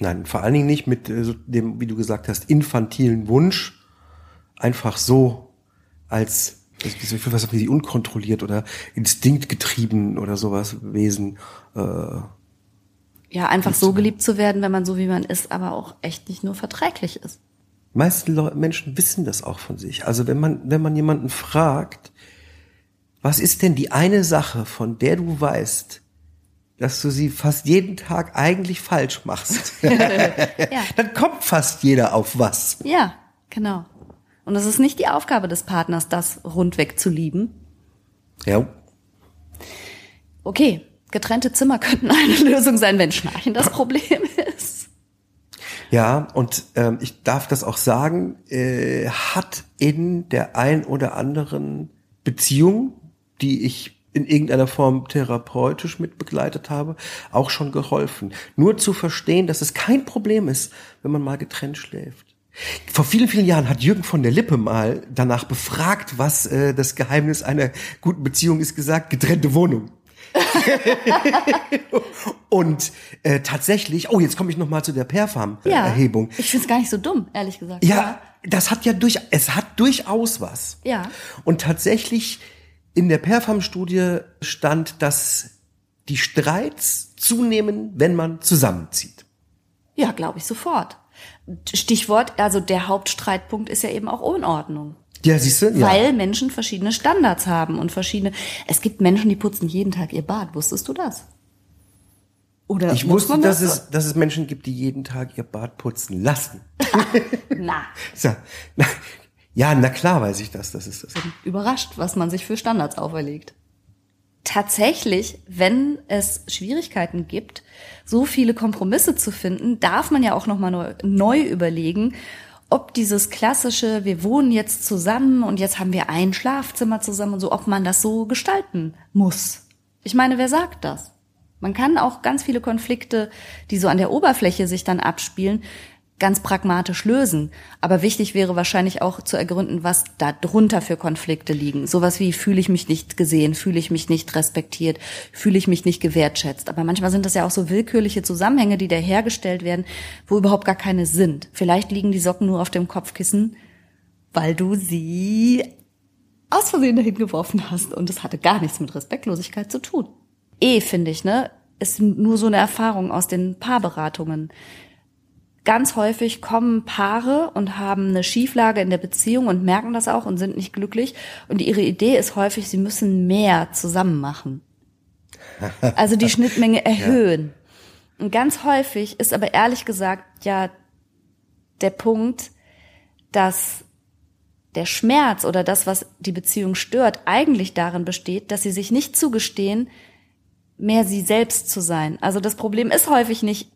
Nein, vor allen Dingen nicht mit äh, dem, wie du gesagt hast, infantilen Wunsch, einfach so als so viel was wie unkontrolliert oder instinktgetrieben oder sowas Wesen. Äh, Ja, einfach so geliebt zu werden, wenn man so wie man ist, aber auch echt nicht nur verträglich ist. meisten Menschen wissen das auch von sich. Also wenn man wenn man jemanden fragt, was ist denn die eine Sache, von der du weißt, dass du sie fast jeden Tag eigentlich falsch machst, dann kommt fast jeder auf was. Ja, genau. Und es ist nicht die Aufgabe des Partners, das rundweg zu lieben. Ja, Okay, getrennte Zimmer könnten eine Lösung sein, wenn Schnarchen das Problem ist. Ja, und ähm, ich darf das auch sagen, äh, hat in der ein oder anderen Beziehung, die ich in irgendeiner Form therapeutisch mit begleitet habe, auch schon geholfen. Nur zu verstehen, dass es kein Problem ist, wenn man mal getrennt schläft. Vor vielen, vielen Jahren hat Jürgen von der Lippe mal danach befragt, was äh, das Geheimnis einer guten Beziehung ist, gesagt, getrennte Wohnung. Und äh, tatsächlich, oh, jetzt komme ich noch mal zu der Perfarm-Erhebung. Ich finde es gar nicht so dumm, ehrlich gesagt. Ja, das hat ja durch, es hat durchaus was. Ja. Und tatsächlich in der Perfam-Studie stand, dass die Streits zunehmen, wenn man zusammenzieht. Ja, glaube ich sofort. Stichwort, also der Hauptstreitpunkt ist ja eben auch Unordnung. Ja, siehst du? Ja. Weil Menschen verschiedene Standards haben und verschiedene. Es gibt Menschen, die putzen jeden Tag ihr Bad. Wusstest du das? Oder ich wusste, man dass das? es, dass es Menschen gibt, die jeden Tag ihr Bad putzen lassen. Na, So, na, ja, na klar weiß ich das. Das ist das. überrascht, was man sich für Standards auferlegt. Tatsächlich, wenn es Schwierigkeiten gibt, so viele Kompromisse zu finden, darf man ja auch noch mal neu, neu überlegen, ob dieses klassische, wir wohnen jetzt zusammen und jetzt haben wir ein Schlafzimmer zusammen und so, ob man das so gestalten muss. Ich meine, wer sagt das? Man kann auch ganz viele Konflikte, die so an der Oberfläche sich dann abspielen, ganz pragmatisch lösen. Aber wichtig wäre wahrscheinlich auch zu ergründen, was da drunter für Konflikte liegen. Sowas wie, fühle ich mich nicht gesehen, fühle ich mich nicht respektiert, fühle ich mich nicht gewertschätzt. Aber manchmal sind das ja auch so willkürliche Zusammenhänge, die da hergestellt werden, wo überhaupt gar keine sind. Vielleicht liegen die Socken nur auf dem Kopfkissen, weil du sie aus Versehen dahin geworfen hast und es hatte gar nichts mit Respektlosigkeit zu tun. Eh, finde ich, ne, ist nur so eine Erfahrung aus den Paarberatungen. Ganz häufig kommen Paare und haben eine Schieflage in der Beziehung und merken das auch und sind nicht glücklich. Und ihre Idee ist häufig, sie müssen mehr zusammen machen. Also die Schnittmenge erhöhen. Und ganz häufig ist aber ehrlich gesagt ja der Punkt, dass der Schmerz oder das, was die Beziehung stört, eigentlich darin besteht, dass sie sich nicht zugestehen, mehr sie selbst zu sein. Also das Problem ist häufig nicht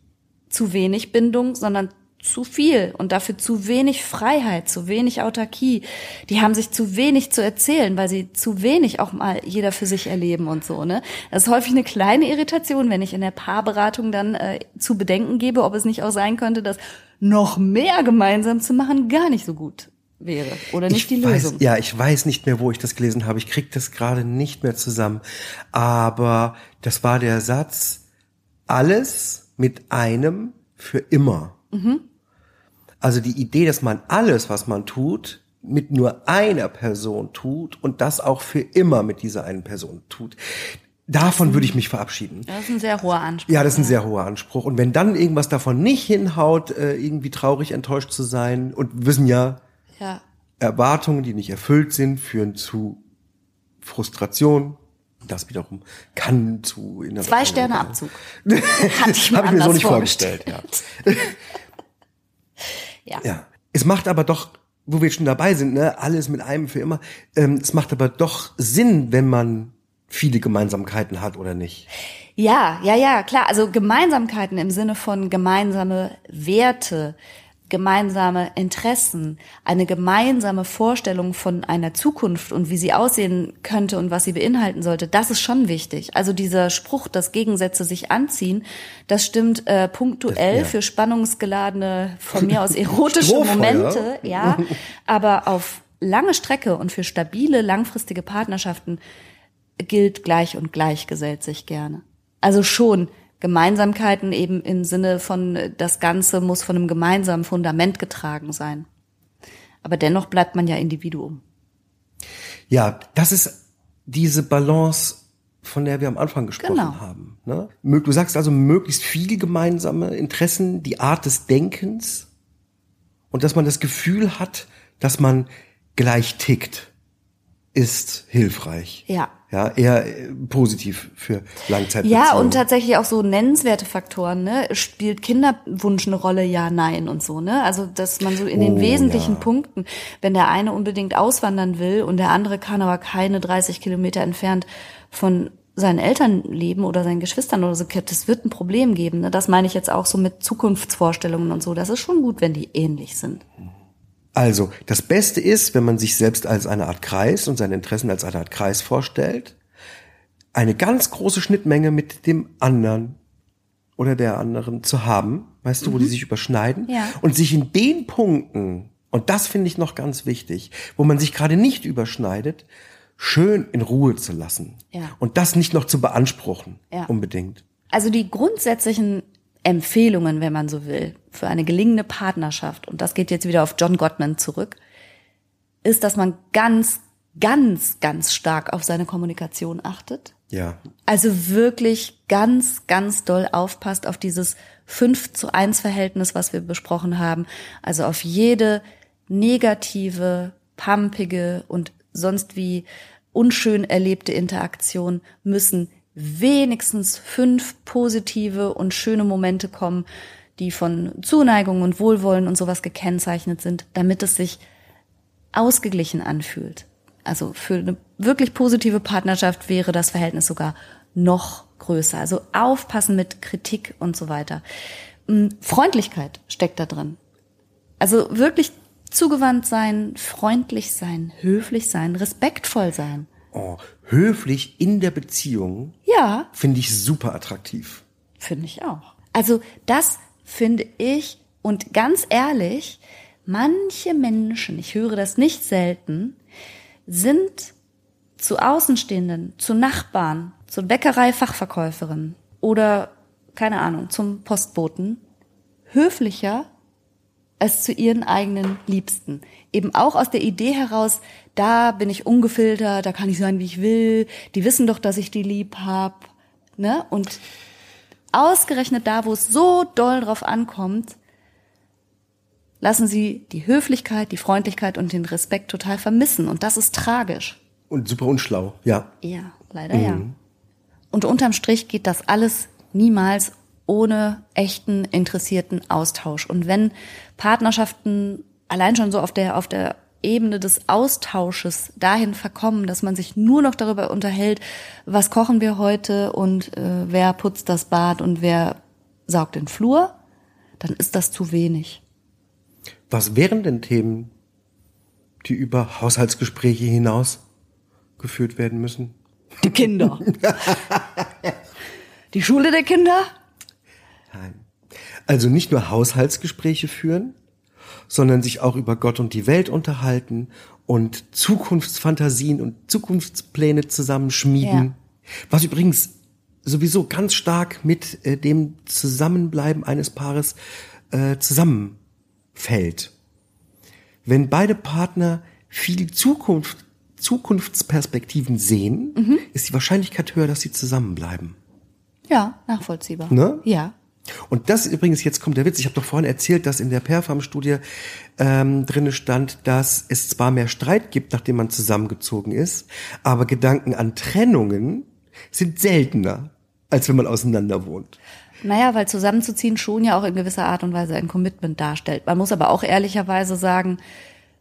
zu wenig Bindung, sondern zu viel und dafür zu wenig Freiheit, zu wenig Autarkie. Die haben sich zu wenig zu erzählen, weil sie zu wenig auch mal jeder für sich erleben und so, ne? Das ist häufig eine kleine Irritation, wenn ich in der Paarberatung dann äh, zu bedenken gebe, ob es nicht auch sein könnte, dass noch mehr gemeinsam zu machen gar nicht so gut wäre oder nicht ich die weiß, Lösung. Ja, ich weiß nicht mehr, wo ich das gelesen habe. Ich krieg das gerade nicht mehr zusammen. Aber das war der Satz, alles mit einem für immer. Mhm. Also die Idee, dass man alles, was man tut, mit nur einer Person tut und das auch für immer mit dieser einen Person tut. Davon würde ich mich verabschieden. Das ist ein sehr hoher Anspruch. Ja, das ist ein sehr hoher Anspruch. Und wenn dann irgendwas davon nicht hinhaut, äh, irgendwie traurig, enttäuscht zu sein und wir wissen ja, Ja. Erwartungen, die nicht erfüllt sind, führen zu Frustration. Das wiederum kann zu innerer Zwei Sterne Abzug. Hatte ich mir Habe ich mir so nicht vorgestellt. Ja. Ja. ja. Es macht aber doch, wo wir schon dabei sind, ne, alles mit einem für immer. Ähm, es macht aber doch Sinn, wenn man viele Gemeinsamkeiten hat oder nicht. Ja, ja, ja, klar. Also Gemeinsamkeiten im Sinne von gemeinsame Werte, gemeinsame Interessen, eine gemeinsame Vorstellung von einer Zukunft und wie sie aussehen könnte und was sie beinhalten sollte, das ist schon wichtig. Also dieser Spruch, dass Gegensätze sich anziehen, das stimmt äh, punktuell ja. für spannungsgeladene, von mir aus erotische Momente, ja, aber auf lange Strecke und für stabile, langfristige Partnerschaften gilt gleich und gleich gesellt sich gerne. Also schon Gemeinsamkeiten eben im Sinne von, das Ganze muss von einem gemeinsamen Fundament getragen sein. Aber dennoch bleibt man ja Individuum. Ja, das ist diese Balance, von der wir am Anfang gesprochen Genau. haben. Ne? Du sagst also möglichst viel gemeinsame Interessen, die Art des Denkens und dass man das Gefühl hat, dass man gleich tickt, ist hilfreich. Ja. Ja, eher äh, positiv für Langzeitbeziehungen. Ja, und tatsächlich auch so nennenswerte Faktoren, ne? Spielt Kinderwunsch eine Rolle? Ja, nein und so, ne? Also, dass man so in den Oh, wesentlichen ja. Punkten, wenn der eine unbedingt auswandern will und der andere kann aber keine 30 Kilometer entfernt von seinen Eltern leben oder seinen Geschwistern oder so, das wird ein Problem geben. Ne? Das meine ich jetzt auch so mit Zukunftsvorstellungen und so. Das ist schon gut, wenn die ähnlich sind. Also, das Beste ist, wenn man sich selbst als eine Art Kreis und seine Interessen als eine Art Kreis vorstellt, eine ganz große Schnittmenge mit dem anderen oder der anderen zu haben, weißt du, wo die sich überschneiden Mhm. Ja. und sich in den Punkten, und das finde ich noch ganz wichtig, wo man sich gerade nicht überschneidet, schön in Ruhe zu lassen Ja. und das nicht noch zu beanspruchen, Ja. unbedingt. Also die grundsätzlichen Empfehlungen, wenn man so will, für eine gelingende Partnerschaft, und das geht jetzt wieder auf John Gottman zurück, ist, dass man ganz, ganz, ganz stark auf seine Kommunikation achtet. Ja, Also wirklich ganz, ganz doll aufpasst auf dieses 5 zu 1 Verhältnis, was wir besprochen haben. Also auf jede negative, pumpige und sonst wie unschön erlebte Interaktion müssen wenigstens fünf positive und schöne Momente kommen, die von Zuneigung und Wohlwollen und sowas gekennzeichnet sind, damit es sich ausgeglichen anfühlt. Also für eine wirklich positive Partnerschaft wäre das Verhältnis sogar noch größer. Also aufpassen mit Kritik und so weiter. Mm, Freundlichkeit steckt da drin. Also wirklich zugewandt sein, freundlich sein, höflich sein, respektvoll sein. Oh, höflich in der Beziehung Ja, finde ich super attraktiv. Finde ich auch. Also das finde ich und ganz ehrlich, manche Menschen, ich höre das nicht selten, sind zu Außenstehenden, zu Nachbarn, zur Bäckerei-Fachverkäuferin oder keine Ahnung, zum Postboten höflicher als zu ihren eigenen Liebsten. Eben auch aus der Idee heraus, da bin ich ungefiltert, da kann ich sein, wie ich will, die wissen doch, dass ich die lieb hab, ne? Und ausgerechnet da, wo es so doll drauf ankommt, lassen sie die Höflichkeit, die Freundlichkeit und den Respekt total vermissen. Und das ist tragisch. Und super unschlau, ja. Ja, leider ja. Und unterm Strich geht das alles niemals ohne echten, interessierten Austausch. Und wenn Partnerschaften allein schon so auf der, auf der Ebene des Austausches dahin verkommen, dass man sich nur noch darüber unterhält, was kochen wir heute und äh, wer putzt das Bad und wer saugt den Flur, dann ist das zu wenig. Was wären denn Themen, die über Haushaltsgespräche hinaus geführt werden müssen? Die Kinder. Die Schule der Kinder? Nein. Also nicht nur Haushaltsgespräche führen, sondern sich auch über Gott und die Welt unterhalten und Zukunftsfantasien und Zukunftspläne zusammenschmieden. Ja. Was übrigens sowieso ganz stark mit äh, dem Zusammenbleiben eines Paares äh, zusammenfällt. Wenn beide Partner viel Zukunft, Zukunftsperspektiven sehen, ist die Wahrscheinlichkeit höher, dass sie zusammenbleiben. Ja, nachvollziehbar. Ne? Ja. Und das übrigens, jetzt kommt der Witz, ich habe doch vorhin erzählt, dass in der Perfam-Studie ähm, drinne stand, dass es zwar mehr Streit gibt, nachdem man zusammengezogen ist, aber Gedanken an Trennungen sind seltener, als wenn man auseinander wohnt. Naja, weil zusammenzuziehen schon ja auch in gewisser Art und Weise ein Commitment darstellt. Man muss aber auch ehrlicherweise sagen,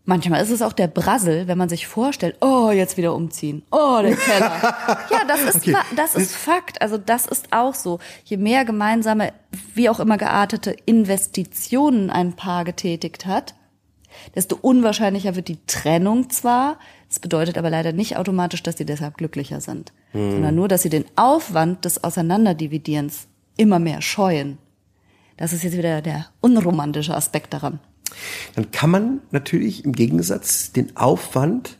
Manchmal ist es auch der Brassel, wenn man sich vorstellt, oh, jetzt wieder umziehen. Oh, der Keller. ja, das ist, Okay. das ist Fakt. Also das ist auch so. Je mehr gemeinsame, wie auch immer geartete Investitionen ein Paar getätigt hat, desto unwahrscheinlicher wird die Trennung zwar. Es bedeutet aber leider nicht automatisch, dass sie deshalb glücklicher sind, sondern nur, dass sie den Aufwand des Auseinanderdividierens immer mehr scheuen. Das ist jetzt wieder der unromantische Aspekt daran. Dann kann man natürlich im Gegensatz den Aufwand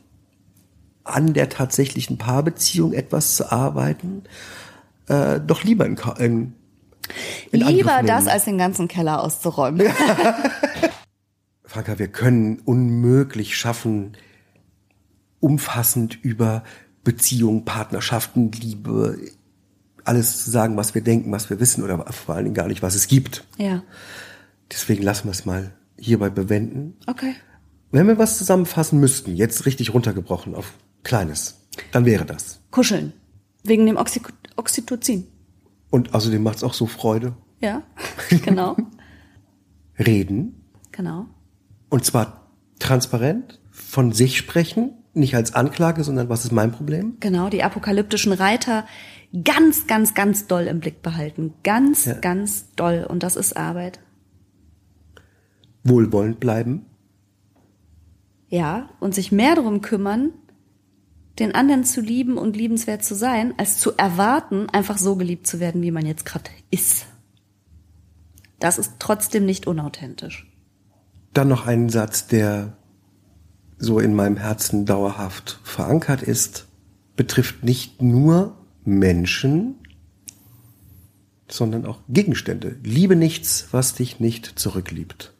an der tatsächlichen Paarbeziehung etwas zu arbeiten, äh, doch lieber in, in, in Lieber das, als den ganzen Keller auszuräumen. Franka, wir können unmöglich schaffen, umfassend über Beziehungen, Partnerschaften, Liebe, alles zu sagen, was wir denken, was wir wissen oder vor allen Dingen gar nicht, was es gibt. Ja. Deswegen lassen wir es mal hierbei bewenden. Okay. Wenn wir was zusammenfassen müssten, jetzt richtig runtergebrochen auf Kleines, dann wäre das. Kuscheln. Wegen dem Oxy Oxytocin. Und außerdem macht es auch so Freude. Ja. Genau. Reden. genau. Und zwar transparent, von sich sprechen, nicht als Anklage, sondern was ist mein Problem? Genau. Die apokalyptischen Reiter ganz, ganz, ganz doll im Blick behalten. Ganz, Ja. ganz doll. Und das ist Arbeit. Wohlwollend bleiben. Ja. Und sich mehr darum kümmern, den anderen zu lieben und liebenswert zu sein, als zu erwarten, einfach so geliebt zu werden, wie man jetzt gerade ist. Das ist trotzdem nicht unauthentisch. Dann noch einen Satz, der so in meinem Herzen dauerhaft verankert ist, betrifft nicht nur Menschen, sondern auch Gegenstände. Liebe nichts, was dich nicht zurückliebt.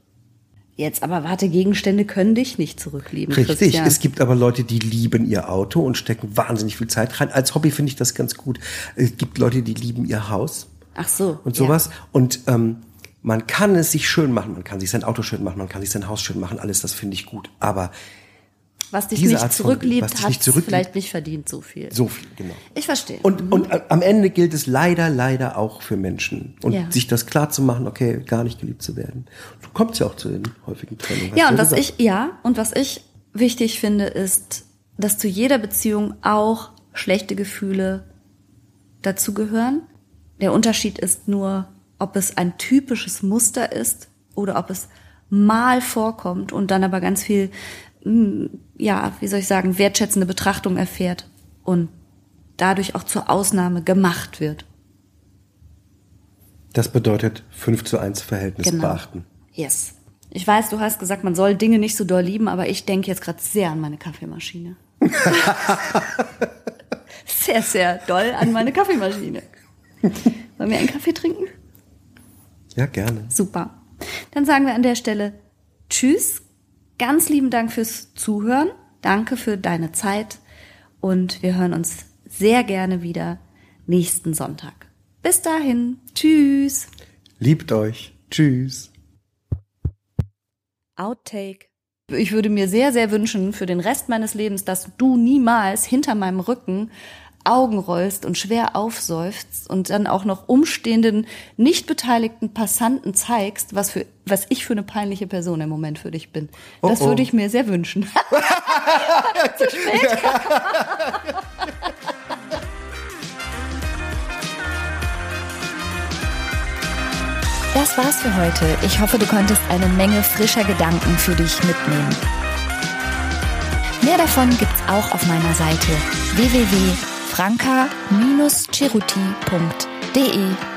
Jetzt aber warte, Gegenstände können dich nicht zurücklieben. Richtig. Christian. Es gibt aber Leute, die lieben ihr Auto und stecken wahnsinnig viel Zeit rein. Als Hobby finde ich das ganz gut. Es gibt Leute, die lieben ihr Haus Ach so. und ja. sowas. Und ähm, man kann es sich schön machen. Man kann sich sein Auto schön machen. Man kann sich sein Haus schön machen. Alles, das finde ich gut. Aber Was dich nicht zurückliebt, hat zurückliebt- vielleicht nicht verdient so viel. so viel, genau. Ich verstehe. Und, und a- am Ende gilt es leider, leider auch für Menschen. Und Ja. sich das klar zu machen, okay, gar nicht geliebt zu werden. Du kommst ja auch zu den häufigen Trennungen. ja, und was gesagt. ich, ja, und was ich wichtig finde, ist, dass zu jeder Beziehung auch schlechte Gefühle dazugehören. Der Unterschied ist nur, ob es ein typisches Muster ist oder ob es mal vorkommt und dann aber ganz viel, ja, wie soll ich sagen, wertschätzende Betrachtung erfährt und dadurch auch zur Ausnahme gemacht wird. Das bedeutet 5 zu 1 Verhältnis Genau. beachten. Yes. Ich weiß, du hast gesagt, man soll Dinge nicht so doll lieben, aber ich denke jetzt gerade sehr an meine Kaffeemaschine. sehr, sehr doll an meine Kaffeemaschine. Wollen wir einen Kaffee trinken? Ja, gerne. Super. Dann sagen wir an der Stelle Tschüss. Ganz lieben Dank fürs Zuhören. Danke für deine Zeit. Und wir hören uns sehr gerne wieder nächsten Sonntag. Bis dahin. Tschüss. Liebt euch. Tschüss. Outtake. Ich würde mir sehr, sehr wünschen für den Rest meines Lebens, dass du niemals hinter meinem Rücken Augen rollst und schwer aufseufzt und dann auch noch umstehenden, nicht beteiligten Passanten zeigst, was für, was ich für eine peinliche Person im Moment für dich bin. Das Oh, oh. würde ich mir sehr wünschen. Zu spät. Das war's für heute. Ich hoffe, du konntest eine Menge frischer Gedanken für dich mitnehmen. Mehr davon gibt's auch auf meiner Seite www.franca-ceruti.de.